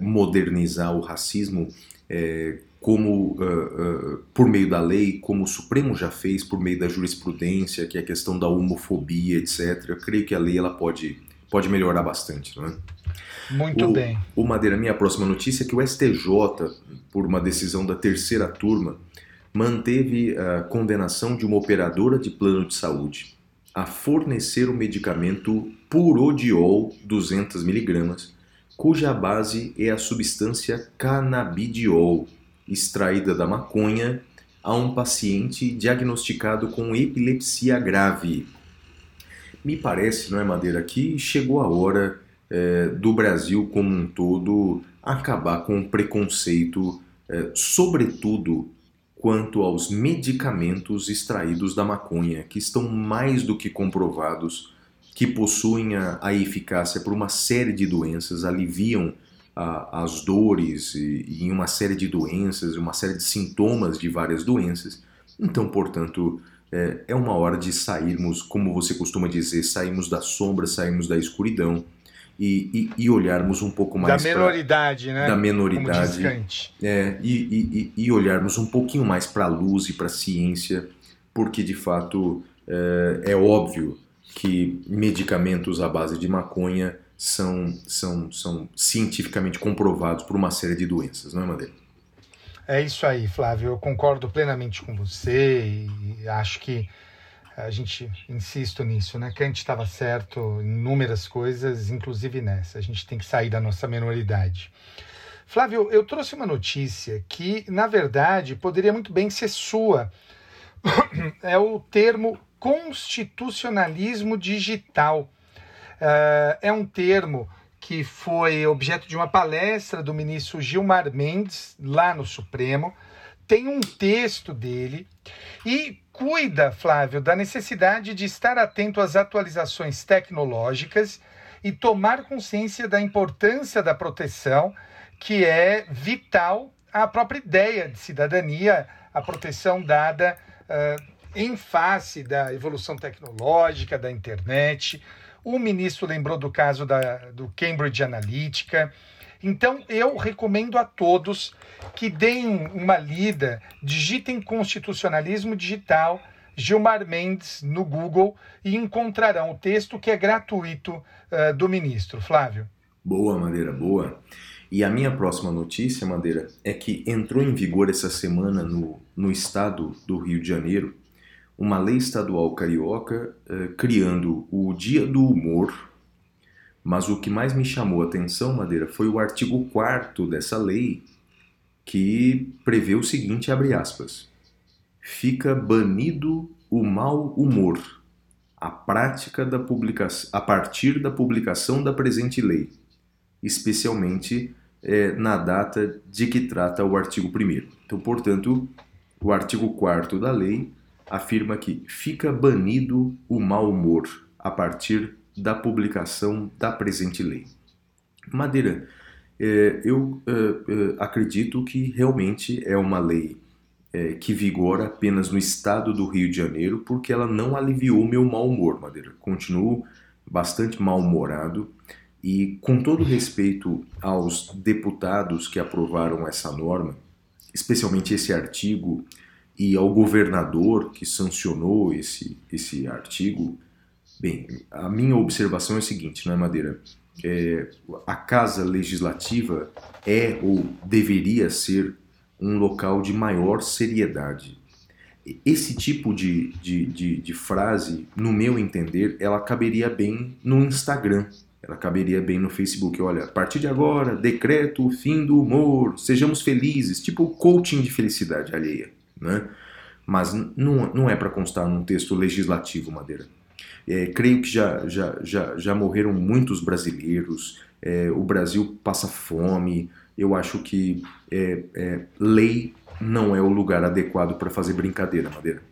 modernizar o racismo é, como ah, ah, por meio da lei, como o Supremo já fez por meio da jurisprudência, que é a questão da homofobia, etc. Eu creio que a lei ela pode pode melhorar bastante, não é? Muito o, bem. O Madeira, minha próxima notícia é que o STJ, por uma decisão da terceira turma, manteve a condenação de uma operadora de plano de saúde a fornecer o medicamento Purodiol 200mg, cuja base é a substância canabidiol, extraída da maconha, a um paciente diagnosticado com epilepsia grave. Me parece, não é, Madeira, que chegou a hora é, do Brasil como um todo acabar com o preconceito, é, sobretudo quanto aos medicamentos extraídos da maconha, que estão mais do que comprovados que possuem a, a eficácia por uma série de doenças, aliviam a- as dores e, e uma série de doenças, uma série de sintomas de várias doenças. Então, portanto, é, é uma hora de sairmos, como você costuma dizer, sairmos da sombra, sairmos da escuridão e, e- e olharmos um pouco Da mais pra- menoridade, né? da menoridade é, e- e olharmos um pouquinho mais para a luz e para a ciência, porque de fato é, é óbvio que medicamentos à base de maconha são, são, são cientificamente comprovados por uma série de doenças, não é, Madeira? É isso aí, Flávio. Eu concordo plenamente com você e acho que a gente insisto nisso, né? Kant estava certo em inúmeras coisas, inclusive nessa. A gente tem que sair da nossa menoridade. Flávio, eu trouxe uma notícia que, na verdade, poderia muito bem ser sua. É o termo constitucionalismo digital. Eh, é um termo que foi objeto de uma palestra do ministro Gilmar Mendes, lá no Supremo. Tem um texto dele e cuida, Flávio, da necessidade de estar atento às atualizações tecnológicas e tomar consciência da importância da proteção, que é vital à própria ideia de cidadania, a proteção dada ah, em face da evolução tecnológica, da internet. O ministro lembrou do caso da, do Cambridge Analytica. Então, eu recomendo a todos que deem uma lida, digitem constitucionalismo digital, Gilmar Mendes no Google e encontrarão o texto que é gratuito eh, do ministro. Flávio. Boa, Madeira, boa. E a minha próxima notícia, Madeira, é que entrou em vigor essa semana no, no estado do Rio de Janeiro uma lei estadual carioca eh, criando o Dia do Humor. Mas o que mais me chamou a atenção, Madeira, foi o artigo 4 dessa lei, que prevê o seguinte, abre aspas, fica banido o mau humor, a prática da publicação, a partir da publicação da presente lei, especialmente eh, na data de que trata o artigo 1 Então, portanto, o artigo 4 da lei afirma que fica banido o mau humor a partir da publicação da presente lei. Madeira, eh, eu eh, eh, acredito que realmente é uma lei que vigora apenas no estado do Rio de Janeiro, porque ela não aliviou meu mau humor, Madeira. Continuo bastante mal-humorado e, com todo respeito aos deputados que aprovaram essa norma, especialmente esse artigo, e ao governador que sancionou esse, esse artigo, Bem, a minha observação é o seguinte, não é Madeira? É, a casa legislativa é ou deveria ser um local de maior seriedade. Esse tipo de, de, de, de frase, no meu entender, ela caberia bem no Instagram, ela caberia bem no Facebook. Olha, a partir de agora, decreto o fim do humor, sejamos felizes, tipo coaching de felicidade alheia, né? Mas não, não é para constar num texto legislativo, Madeira. É, creio que já, já, já, já morreram muitos brasileiros, é, o Brasil passa fome. Eu acho que é, é, lei não é o lugar adequado para fazer brincadeira, Madeira.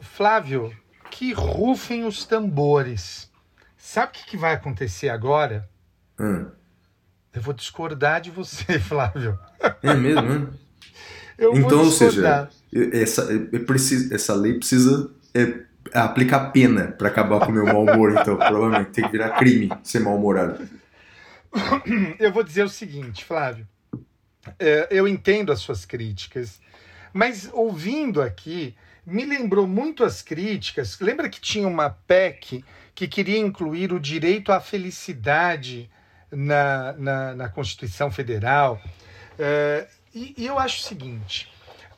Flávio, que rufem os tambores. Sabe o que, que vai acontecer agora? Hã? Eu vou discordar de você, Flávio. é mesmo, né? Eu Então, vou ou seja, essa, é preciso, essa lei precisa é, aplicar pena para acabar com o meu mau humor, então, provavelmente. Tem que virar crime ser mal-humorado. Eu vou dizer o seguinte, Flávio. É, eu entendo as suas críticas, mas ouvindo aqui, me lembrou muito as críticas. Lembra que tinha uma PEC que queria incluir o direito à felicidade na, na, na Constituição Federal? É, e, e eu acho o seguinte: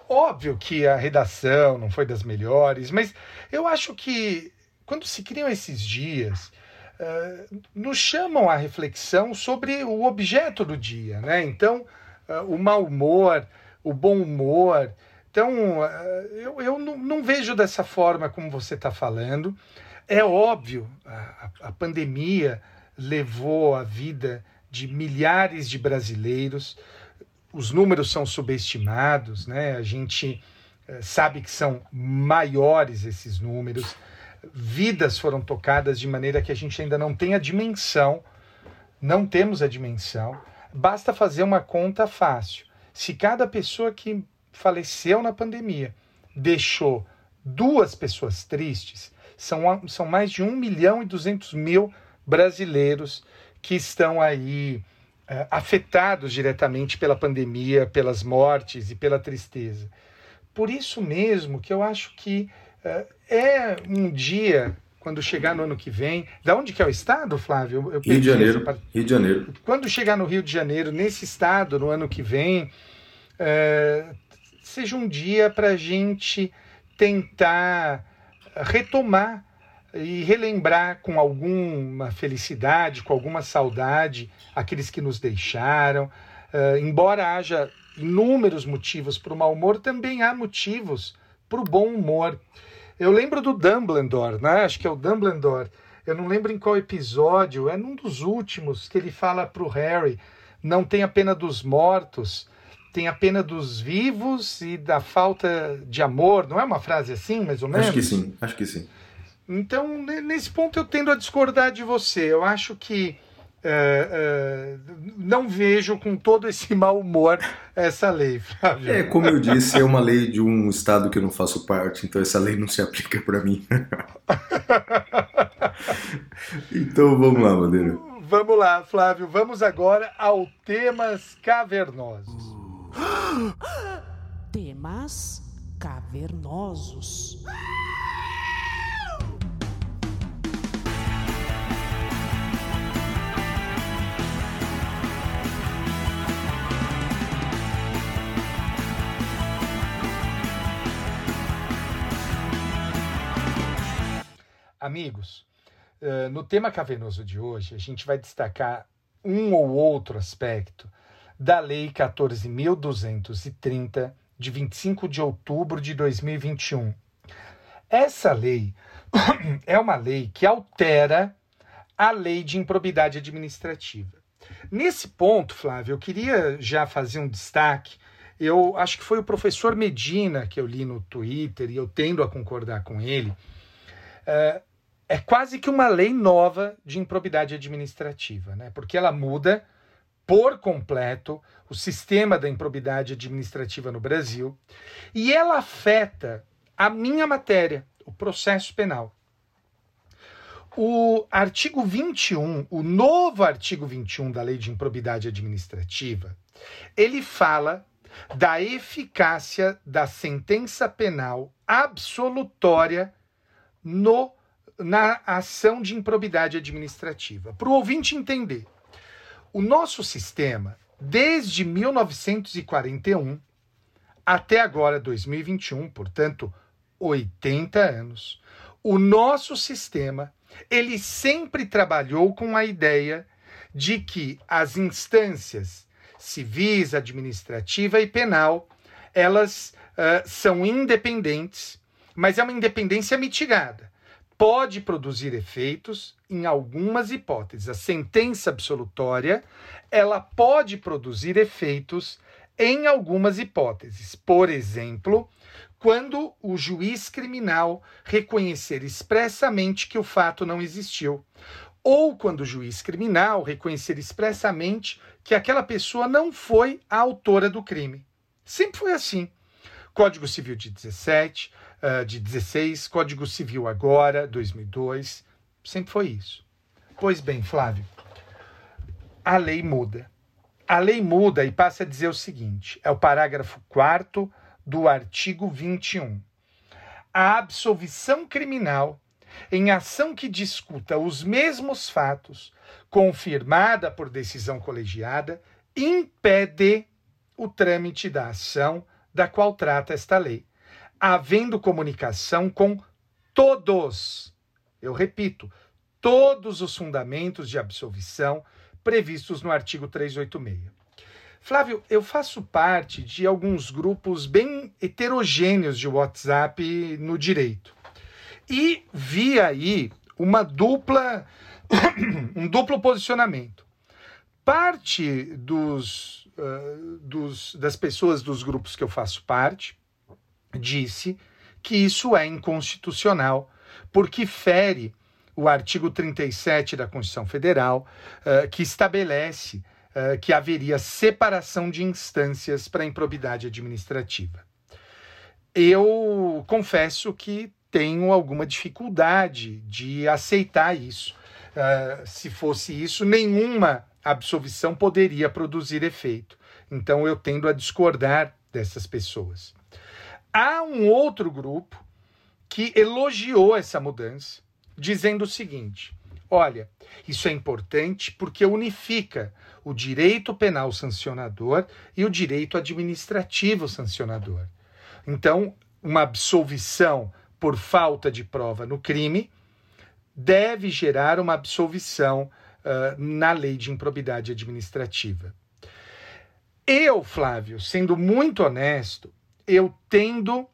óbvio que a redação não foi das melhores, mas eu acho que quando se criam esses dias, eh, nos chamam à reflexão sobre o objeto do dia, né? Então, eh, o mau humor, o bom humor. Então, eh, eu, eu não, não vejo dessa forma como você está falando. É óbvio, a- a pandemia levou a vida de milhares de brasileiros. Os números são subestimados, né? A gente eh, sabe que são maiores esses números. Vidas foram tocadas de maneira que a gente ainda não tem a dimensão, não temos a dimensão. Basta fazer uma conta fácil. Se cada pessoa que faleceu na pandemia deixou duas pessoas tristes, são, são mais de 1 milhão e 200 mil brasileiros que estão aí afetados diretamente pela pandemia, pelas mortes e pela tristeza. Por isso mesmo que eu acho que eh, é um dia, quando chegar no ano que vem. Da onde que é o estado, Flávio? Eu Rio de Janeiro. parte Rio de Janeiro. quando chegar no Rio de Janeiro, nesse estado, no ano que vem, é, seja um dia para a gente tentar retomar e relembrar com alguma felicidade, com alguma saudade, aqueles que nos deixaram. É, embora haja inúmeros motivos para o mau humor, também há motivos para o bom humor. Eu lembro do Dumbledore, né? acho que é o Dumbledore. Eu não lembro em qual episódio, é num dos últimos, que ele fala para o Harry: não tem a pena dos mortos, tem a pena dos vivos e da falta de amor. Não é uma frase assim, mais ou menos? Acho que sim, acho que sim. Então, ne- nesse ponto, eu tendo a discordar de você. Eu acho que é, é, não vejo com todo esse mau humor essa lei, Flávio. É, como eu disse, é uma lei de um estado que eu não faço parte, então essa lei não se aplica para mim. então vamos lá, Madeira. Vamos lá, Flávio. Vamos agora ao temas cavernosos. Temas cavernosos. Amigos, eh, no tema cavernoso de hoje, a gente vai destacar um ou outro aspecto da Lei 14.230, de 25 de outubro de 2021. Essa lei é uma lei que altera a lei de improbidade administrativa. Nesse ponto, Flávio, eu queria já fazer um destaque. Eu acho que foi o professor Medina que eu li no Twitter e eu tendo a concordar com ele. É, é quase que uma lei nova de improbidade administrativa, né? porque ela muda por completo o sistema da improbidade administrativa no Brasil e ela afeta a minha matéria, o processo penal. O artigo 21, o novo artigo 21 da Lei de Improbidade Administrativa, ele fala da eficácia da sentença penal absolutória no na ação de improbidade administrativa. Para o ouvinte entender, o nosso sistema, desde 1941 até agora, 2021, portanto, 80 anos, o nosso sistema, ele sempre trabalhou com a ideia de que as instâncias civis, administrativa e penal, elas ah, são independentes, mas é uma independência mitigada. Pode produzir efeitos em algumas hipóteses. A sentença absolutória, ela pode produzir efeitos em algumas hipóteses. Por exemplo, quando o juiz criminal reconhecer expressamente que o fato não existiu, ou quando o juiz criminal reconhecer expressamente que aquela pessoa não foi a autora do crime. Sempre foi assim. Código Civil de 17, ah, de 16, Código Civil agora, 2002, sempre foi isso. Pois bem, Flávio, a lei muda. A lei muda e passa a dizer o seguinte: é o parágrafo 4 do artigo 21. A absolvição criminal em ação que discuta os mesmos fatos, confirmada por decisão colegiada, impede o trâmite da ação da qual trata esta lei, havendo comunicação com todos, eu repito, todos os fundamentos de absolvição previstos no artigo 386. Flávio, eu faço parte de alguns grupos bem heterogêneos de WhatsApp no direito. E vi aí uma dupla um duplo posicionamento. Parte dos, uh, dos, das pessoas dos grupos que eu faço parte disse que isso é inconstitucional, porque fere o artigo 37 da Constituição Federal, uh, que estabelece uh, que haveria separação de instâncias para improbidade administrativa. Eu confesso que tenho alguma dificuldade de aceitar isso. Uh, se fosse isso, nenhuma absolvição poderia produzir efeito. Então eu tendo a discordar dessas pessoas. Há um outro grupo que elogiou essa mudança, dizendo o seguinte: olha, isso é importante porque unifica o direito penal sancionador e o direito administrativo sancionador. Então, uma absolvição por falta de prova no crime deve gerar uma absolvição uh, na lei de improbidade administrativa. Eu, Flávio, sendo muito honesto, eu tendo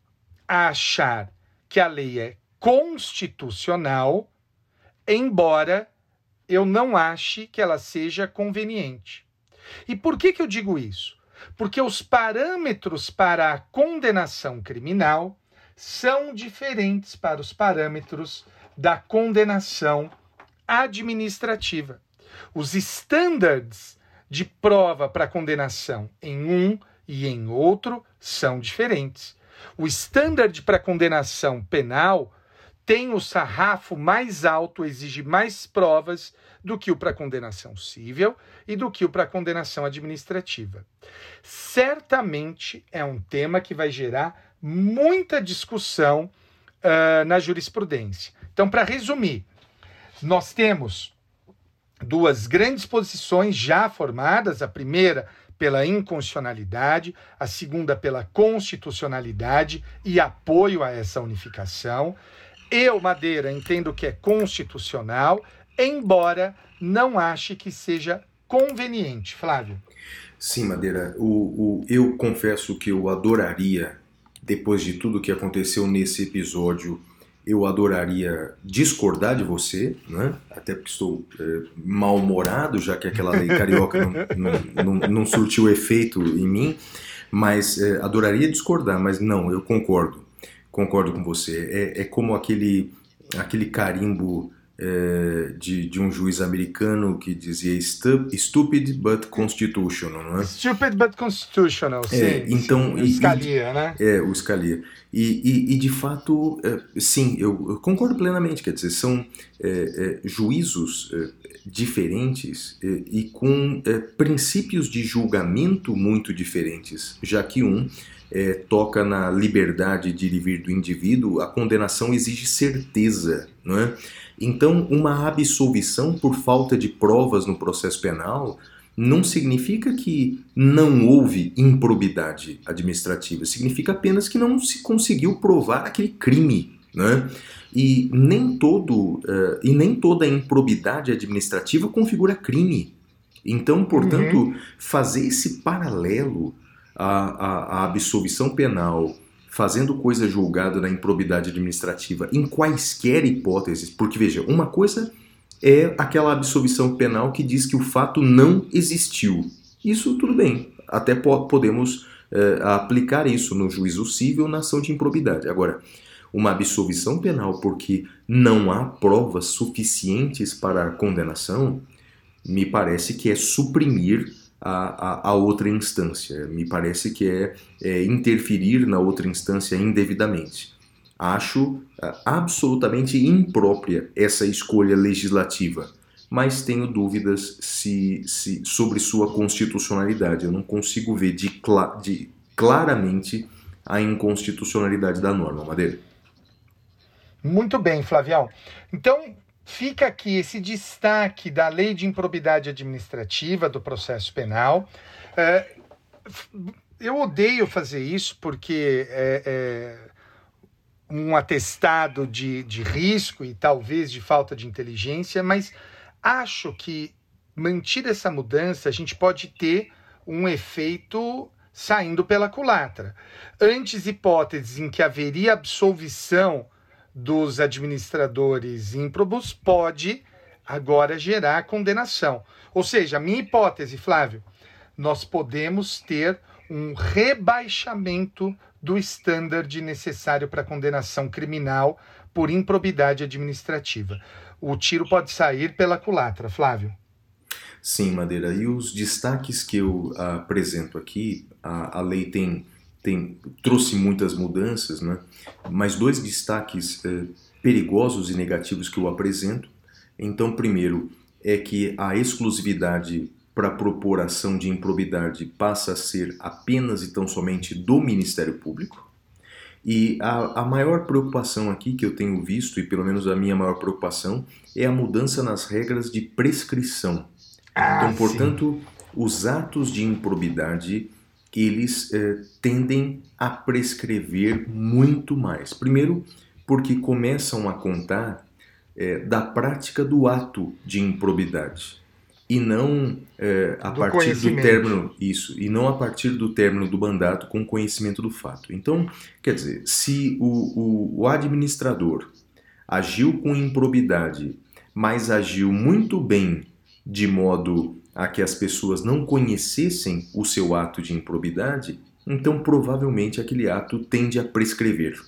a achar que a lei é constitucional, embora eu não ache que ela seja conveniente. E por que, que eu digo isso? Porque os parâmetros para a condenação criminal são diferentes para os parâmetros da condenação administrativa. Os standards de prova para condenação em um e em outro são diferentes. O standard para condenação penal tem o sarrafo mais alto, exige mais provas do que o para condenação civil e do que o para condenação administrativa. Certamente é um tema que vai gerar muita discussão uh, na jurisprudência. Então, para resumir, nós temos duas grandes posições já formadas. A primeira pela inconstitucionalidade, a segunda pela constitucionalidade e apoio a essa unificação. Eu, Madeira, entendo que é constitucional, embora não ache que seja conveniente. Flávio. Sim, Madeira, o, o, eu confesso que eu adoraria, depois de tudo que aconteceu nesse episódio, eu adoraria discordar de você, né? até porque estou é, mal-humorado, já que aquela lei carioca não, não, não, não, surtiu efeito em mim, mas é, adoraria discordar, mas não, eu concordo, concordo com você. É, é como aquele, aquele carimbo é, de, de, um juiz americano que dizia stupid but constitutional, não é? Stupid but constitutional, sim. É, então, sim. Scalia, né? É, o Scalia. E, e, e de fato, é, sim, eu, eu, concordo plenamente, quer dizer, são é, é, juízos diferentes e com princípios de julgamento muito diferentes, já que um é, toca na liberdade de ir e vir do indivíduo, a condenação exige certeza, não é? Então, uma absolvição por falta de provas no processo penal não significa que não houve improbidade administrativa, significa apenas que não se conseguiu provar aquele crime, né? E nem todo uh, e nem toda improbidade administrativa configura crime. Então, portanto, uhum. fazer esse paralelo à, à, à absolvição penal fazendo coisa julgada na improbidade administrativa em quaisquer hipóteses, porque veja, uma coisa é aquela absolvição penal que diz que o fato não existiu. Isso tudo bem, até po podemos é, aplicar isso no juízo civil na ação de improbidade. Agora, uma absolvição penal porque não há provas suficientes para a condenação, me parece que é suprimir a, a, a outra instância, me parece que é, é interferir na outra instância indevidamente. Acho uh, absolutamente imprópria essa escolha legislativa, mas tenho dúvidas se, se, sobre sua constitucionalidade. Eu não consigo ver de, de claramente a inconstitucionalidade da norma, Madeira. Muito bem, Flavião. Então, fica aqui esse destaque da lei de improbidade administrativa do processo penal. É, eu odeio fazer isso porque é, é, um atestado de, de risco e talvez de falta de inteligência, mas acho que mantida essa mudança, a gente pode ter um efeito saindo pela culatra. Antes hipóteses em que haveria absolvição dos administradores ímprobos pode agora gerar condenação. Ou seja, a minha hipótese, Flávio, nós podemos ter um rebaixamento do standard necessário para condenação criminal por improbidade administrativa. O tiro pode sair pela culatra, Flávio. Sim, Madeira. E os destaques que eu apresento aqui, a, a lei tem, tem trouxe muitas mudanças, né? mas dois destaques eh, perigosos e negativos que eu apresento. Então, primeiro é que a exclusividade para propor ação de improbidade passa a ser apenas e tão somente do Ministério Público. E a, a maior preocupação aqui que eu tenho visto, e pelo menos a minha maior preocupação, é a mudança nas regras de prescrição. Ah, então, portanto, sim. os atos de improbidade eles eh, tendem a prescrever muito mais. Primeiro, porque começam a contar eh, da prática do ato de improbidade e não é, a do partir do término isso e não a partir do término do mandato com conhecimento do fato. Então, quer dizer, se o, o, o administrador agiu com improbidade, mas agiu muito bem de modo a que as pessoas não conhecessem o seu ato de improbidade, então provavelmente aquele ato tende a prescrever.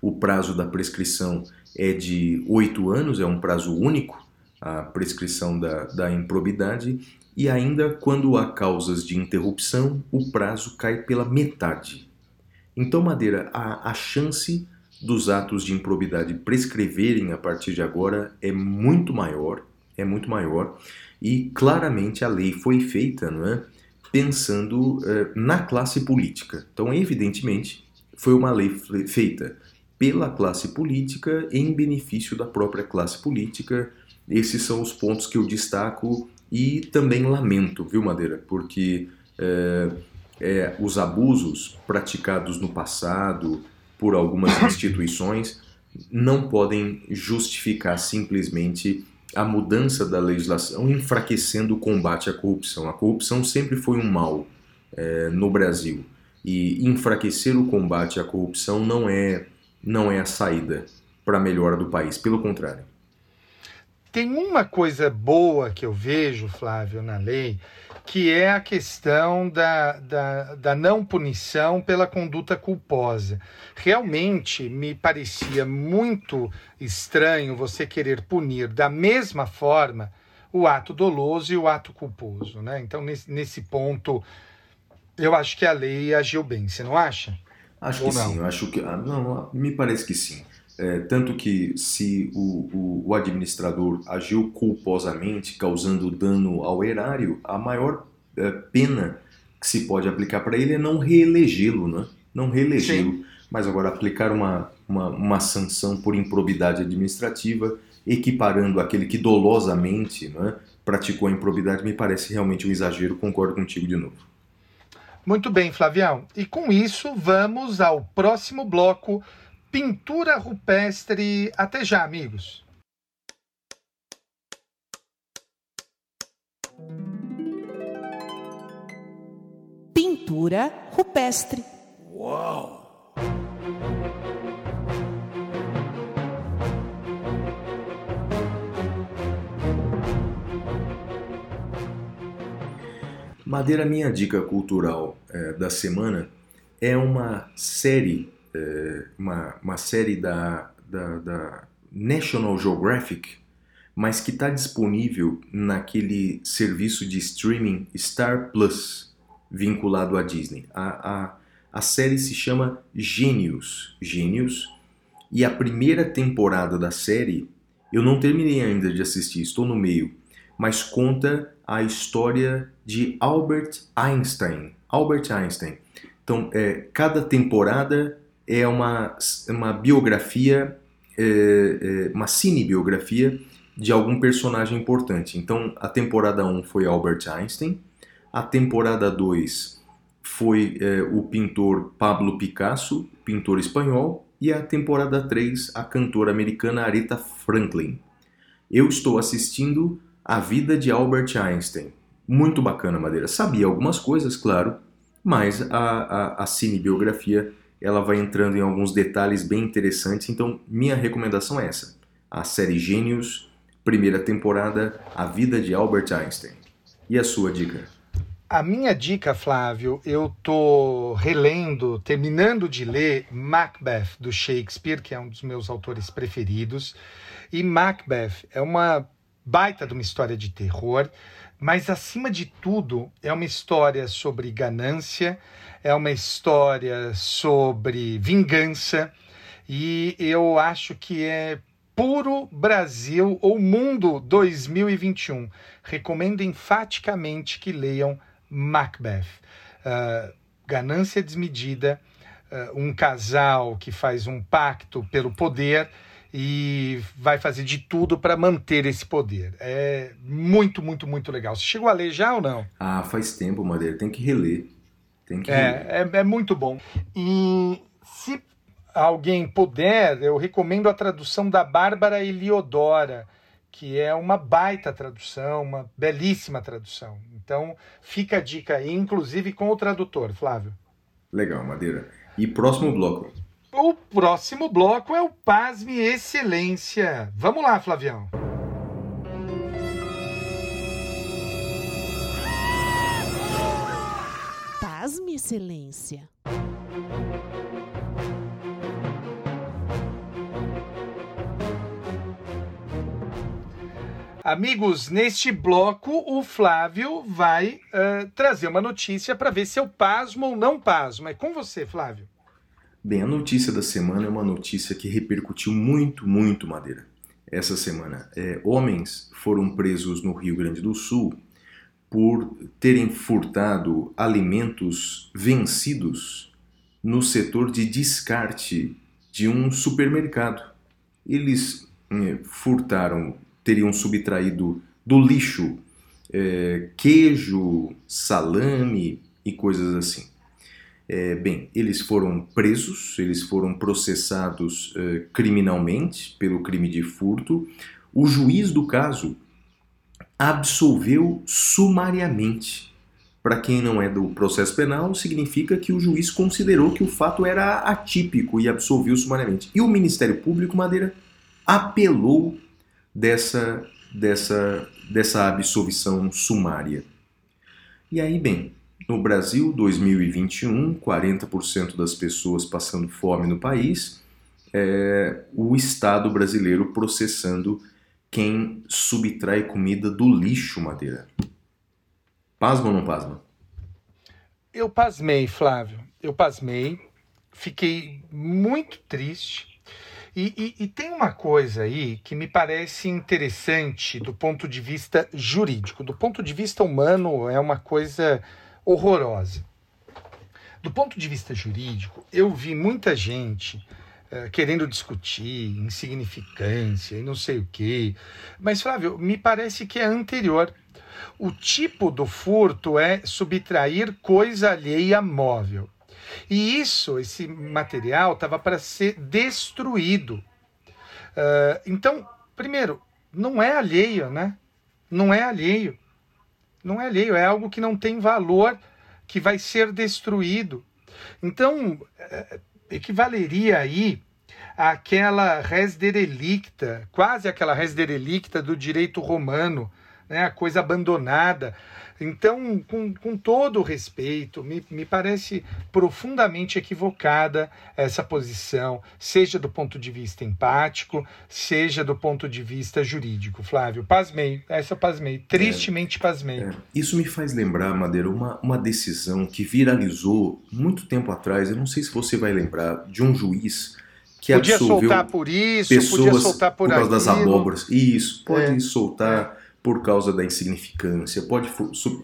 O prazo da prescrição é de oito anos, é um prazo único, a prescrição da, da improbidade e ainda quando há causas de interrupção, o prazo cai pela metade. Então, Madeira, a, a chance dos atos de improbidade prescreverem a partir de agora é muito maior, é muito maior, e claramente a lei foi feita, não é? pensando eh, na classe política. Então, evidentemente, foi uma lei feita pela classe política em benefício da própria classe política, esses são os pontos que eu destaco e também lamento, viu, Madeira? Porque é, é, os abusos praticados no passado por algumas instituições não podem justificar simplesmente a mudança da legislação enfraquecendo o combate à corrupção. A corrupção sempre foi um mal é, no Brasil e enfraquecer o combate à corrupção não é não é a saída para a melhora do país, pelo contrário. Tem uma coisa boa que eu vejo, Flávio, na lei, que é a questão da, da, da, não punição pela conduta culposa. Realmente me parecia muito estranho você querer punir da mesma forma o ato doloso e o ato culposo. Né? Então, nesse, nesse ponto, eu acho que a lei agiu bem. Você não acha? Acho Ou que não? sim, eu acho que. Ah, não, me parece que sim. É, tanto que se o, o, o, administrador agiu culposamente, causando dano ao erário, a maior é, pena que se pode aplicar para ele é não reelegê-lo, né? Não reelegê-lo. Mas agora aplicar uma, uma, uma sanção por improbidade administrativa, equiparando aquele que dolosamente né, praticou a improbidade, me parece realmente um exagero. Concordo contigo de novo. Muito bem, Flavião. E com isso, vamos ao próximo bloco: pintura rupestre. Até já, amigos. Pintura rupestre. Madeira, minha dica cultural eh, da semana é uma série, eh, uma, uma série da, da, da National Geographic, mas que está disponível naquele serviço de streaming Star Plus, vinculado à Disney. A, a, a série se chama Gênios, Gênios, e a primeira temporada da série eu não terminei ainda de assistir, estou no meio, mas conta a história de Albert Einstein. Albert Einstein. Então, é, cada temporada é uma, uma biografia, é, é, uma cinebiografia de algum personagem importante. Então, a temporada 1 foi Albert Einstein, a temporada 2 foi é, o pintor Pablo Picasso, pintor espanhol, e a temporada 3 a cantora americana Aretha Franklin. Eu estou assistindo A Vida de Albert Einstein. Muito bacana, Madeira. Sabia algumas coisas, claro, mas a, a, a cinebiografia ela vai entrando em alguns detalhes bem interessantes. Então, minha recomendação é essa: a série Gênios, primeira temporada, A Vida de Albert Einstein. E a sua dica? A minha dica, Flávio, eu tô relendo, terminando de ler Macbeth do Shakespeare, que é um dos meus autores preferidos. E Macbeth é uma baita de uma história de terror, mas acima de tudo é uma história sobre ganância, é uma história sobre vingança, e eu acho que é puro Brasil ou mundo 2021. Recomendo enfaticamente que leiam Macbeth. Uh, ganância desmedida, uh, um casal que faz um pacto pelo poder e vai fazer de tudo para manter esse poder. É muito, muito, muito legal. Você chegou a ler já ou não? Ah, faz tempo, Madeira. Tem que reler. Tem que. É, é, é muito bom. E se alguém puder, eu recomendo a tradução da Bárbara Eliodora, que é uma baita tradução, uma belíssima tradução. Então, fica a dica aí, inclusive com o tradutor, Flávio. Legal, Madeira. E próximo bloco? O próximo bloco é o Pasme Excelência. Vamos lá, Flavião. Excelência. Amigos, neste bloco o Flávio vai uh, trazer uma notícia para ver se eu pasmo ou não pasmo. É com você, Flávio. Bem, a notícia da semana é uma notícia que repercutiu muito, muito, Madeira. Essa semana, é, homens foram presos no Rio Grande do Sul por terem furtado alimentos vencidos no setor de descarte de um supermercado. Eles eh, furtaram teriam subtraído do lixo é, queijo, salame e coisas assim. É, bem, eles foram presos, eles foram processados é, criminalmente pelo crime de furto. O juiz do caso absolveu sumariamente. Para quem não é do processo penal, significa que o juiz considerou que o fato era atípico e absolveu sumariamente. E o Ministério Público Madeira apelou dessa, dessa, dessa absolvição sumária. E aí, bem, no Brasil, 2021, 40% das pessoas passando fome no país, é, o Estado brasileiro processando quem subtrai comida do lixo, Madeira. Pasma ou não pasma? Eu pasmei, Flávio. Eu pasmei. Fiquei muito triste e, e, e, tem uma coisa aí que me parece interessante do ponto de vista jurídico. Do ponto de vista humano, é uma coisa horrorosa. Do ponto de vista jurídico, eu vi muita gente eh, querendo discutir insignificância e não sei o quê. Mas, Flávio, me parece que é anterior. O tipo do furto é subtrair coisa alheia móvel. E isso, esse material, estava para ser destruído. Ah, então, primeiro, não é alheio, né? Não é alheio. Não é alheio, é algo que não tem valor, que vai ser destruído. Então, eh, equivaleria aí àquela res derelicta, quase aquela res derelicta do direito romano, né? a coisa abandonada. Então, com, com todo o respeito, me, me parece profundamente equivocada essa posição, seja do ponto de vista empático, seja do ponto de vista jurídico. Flávio, pasmei, essa pasmei, tristemente pasmei. É, Isso me faz lembrar, Madeira, uma, uma decisão que viralizou muito tempo atrás. Eu não sei se você vai lembrar de um juiz que Podia absolveu soltar por isso, pessoas podia soltar por, causa das aquilo. abóboras. Isso, pode É. soltar por causa da insignificância, pode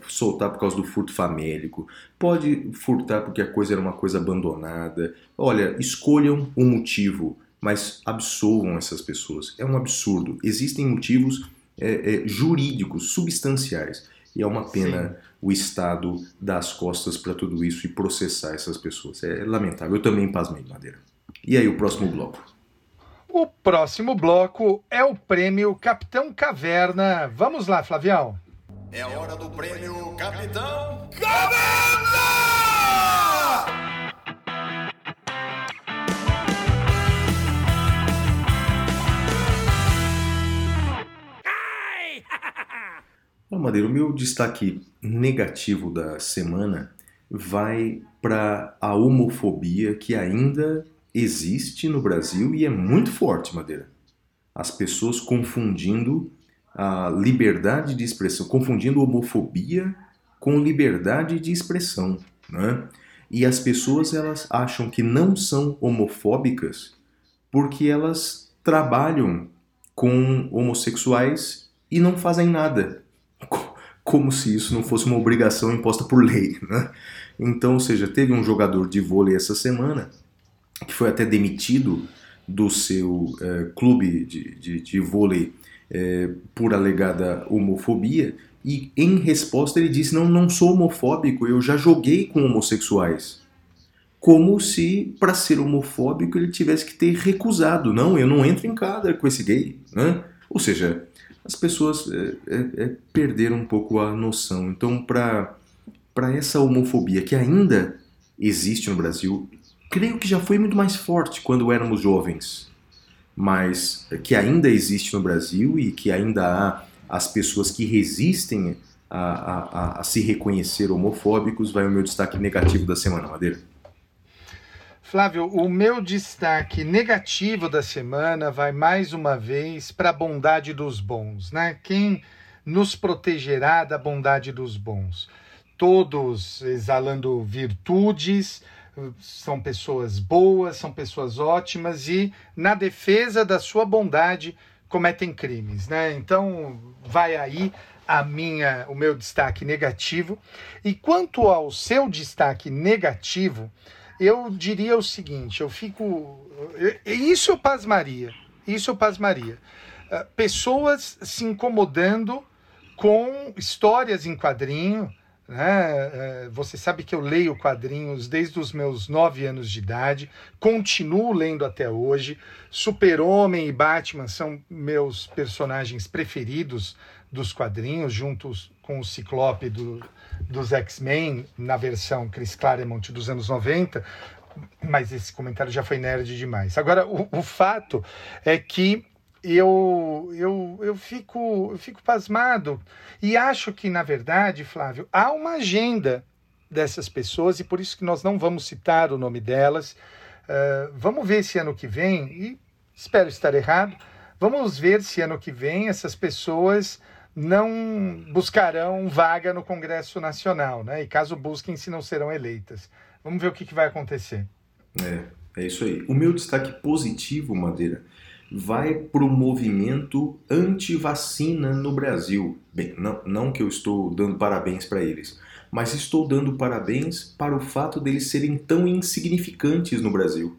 soltar por causa do furto famélico, pode furtar porque a coisa era uma coisa abandonada. Olha, escolham um motivo, mas absolvam essas pessoas. É um absurdo. Existem motivos é, é, jurídicos, substanciais. E é uma pena o Estado dar as costas para tudo isso e processar essas pessoas. É lamentável. Eu também pasmei, Madeira. E aí, o próximo bloco? O próximo bloco é o prêmio Capitão Caverna. Vamos lá, Flavião. É a hora do prêmio Capitão Ó, Madeira, o meu destaque negativo da semana vai para a homofobia que ainda existe no Brasil e é muito forte, Madeira. As pessoas confundindo a liberdade de expressão, confundindo homofobia com liberdade de expressão, né? E as pessoas elas acham que não são homofóbicas porque elas trabalham com homossexuais e não fazem nada co- como se isso não fosse uma obrigação imposta por lei. Né? Então, ou seja, teve um jogador de vôlei essa semana que foi até demitido do seu eh, clube de, de, de vôlei eh, por alegada homofobia e em resposta ele disse, não, não sou homofóbico, eu já joguei com homossexuais. Como se, para ser homofóbico, ele tivesse que ter recusado. Não, eu não entro em quadra com esse gay. Né? Ou seja, as pessoas é, é, é, perderam um pouco a noção. Então, para essa homofobia que ainda existe no Brasil, creio que já foi muito mais forte quando éramos jovens, mas que ainda existe no Brasil e que ainda há as pessoas que resistem a, a, a, a se reconhecer homofóbicos, vai o meu destaque negativo da semana, Madeira. Flávio, o meu destaque negativo da semana vai mais uma vez para a bondade dos bons, né? Quem nos protegerá da bondade dos bons? Todos exalando virtudes, são pessoas boas, são pessoas ótimas e na defesa da sua bondade cometem crimes, né? Então vai aí a minha, o meu destaque negativo. E quanto ao seu destaque negativo, eu diria o seguinte: eu fico. Isso eu pasmaria. Isso eu pasmaria. Uh, pessoas se incomodando com histórias em quadrinho. Né? Uh, você sabe que eu leio quadrinhos desde os meus nove anos de idade, continuo lendo até hoje. Super-Homem e Batman são meus personagens preferidos dos quadrinhos, juntos com o Ciclope do, dos X-Men na versão Chris Claremont dos anos 90, mas esse comentário já foi nerd demais. Agora, o, o fato é que eu, eu, eu, fico, eu fico pasmado e acho que, na verdade, Flávio, há uma agenda dessas pessoas e por isso que nós não vamos citar o nome delas. Uh, vamos ver se ano que vem, e espero estar errado, vamos ver se ano que vem essas pessoas não buscarão vaga no Congresso Nacional, né? E caso busquem, se não serão eleitas. Vamos ver o que, que vai acontecer. É, é isso aí. O meu destaque positivo, Madeira, vai para o movimento anti-vacina no Brasil. Bem, não, não que eu estou dando parabéns para eles, mas estou dando parabéns para o fato deles serem tão insignificantes no Brasil.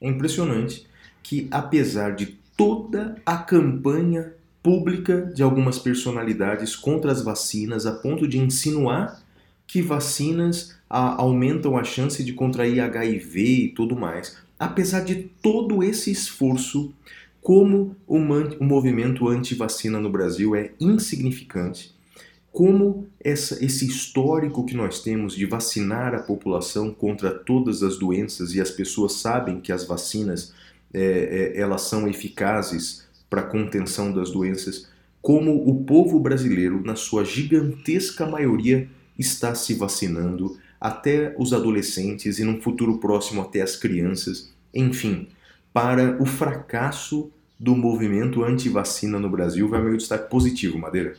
É impressionante que, apesar de toda a campanha pública de algumas personalidades contra as vacinas, a ponto de insinuar que vacinas a, aumentam a chance de contrair HIV e tudo mais, apesar de todo esse esforço, como o, o movimento anti-vacina no Brasil é insignificante, como essa, esse histórico que nós temos de vacinar a população contra todas as doenças e as pessoas sabem que as vacinas é, é, elas são eficazes para a contenção das doenças, como o povo brasileiro, na sua gigantesca maioria, está se vacinando, até os adolescentes e, num futuro próximo, até as crianças, enfim, para o fracasso do movimento anti-vacina no Brasil, vai meu destaque positivo, Madeira.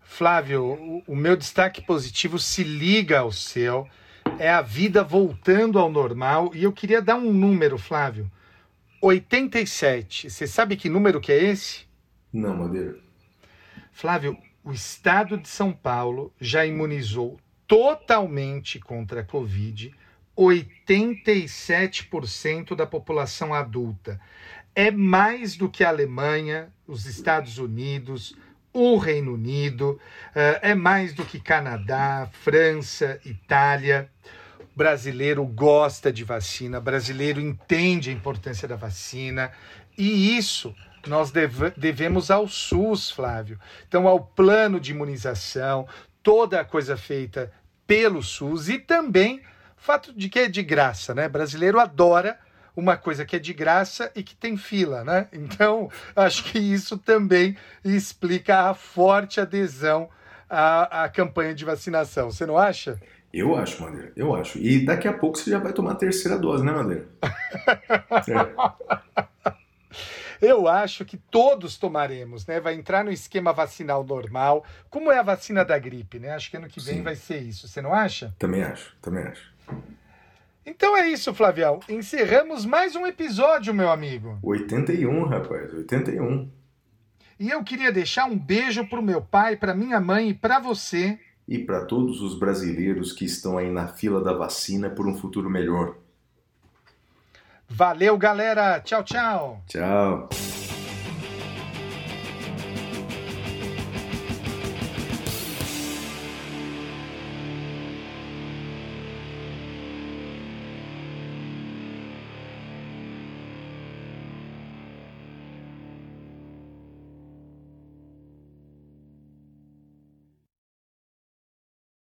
Flávio, o, meu destaque positivo se liga ao seu. É a vida voltando ao normal. E eu queria dar um número, Flávio. 87. Você sabe que número que é esse? Não, Madeira. Flávio, o estado de São Paulo já imunizou totalmente contra a Covid 87% da população adulta. É mais do que a Alemanha, os Estados Unidos, o Reino Unido, eh, é mais do que Canadá, França, Itália. Brasileiro gosta de vacina, brasileiro entende a importância da vacina e isso nós deve- devemos ao SUS, Flávio. Então, ao plano de imunização, toda a coisa feita pelo SUS e também fato de que é de graça, né? Brasileiro adora uma coisa que é de graça e que tem fila, né? Então, acho que isso também explica a forte adesão à, à campanha de vacinação. Você não acha? Eu acho, Madeira, eu acho. E daqui a pouco você já vai tomar a terceira dose, né, Madeira? É. Eu acho que todos tomaremos, né? Vai entrar no esquema vacinal normal, como é a vacina da gripe, né? Acho que ano que vem Sim. vai ser isso. Você não acha? Também acho, também acho. Então é isso, Flavião. Encerramos mais um episódio, meu amigo. 81, rapaz, 81. E eu queria deixar um beijo pro meu pai, pra minha mãe e pra você. E para todos os brasileiros que estão aí na fila da vacina por um futuro melhor. Valeu, galera. Tchau, tchau. Tchau.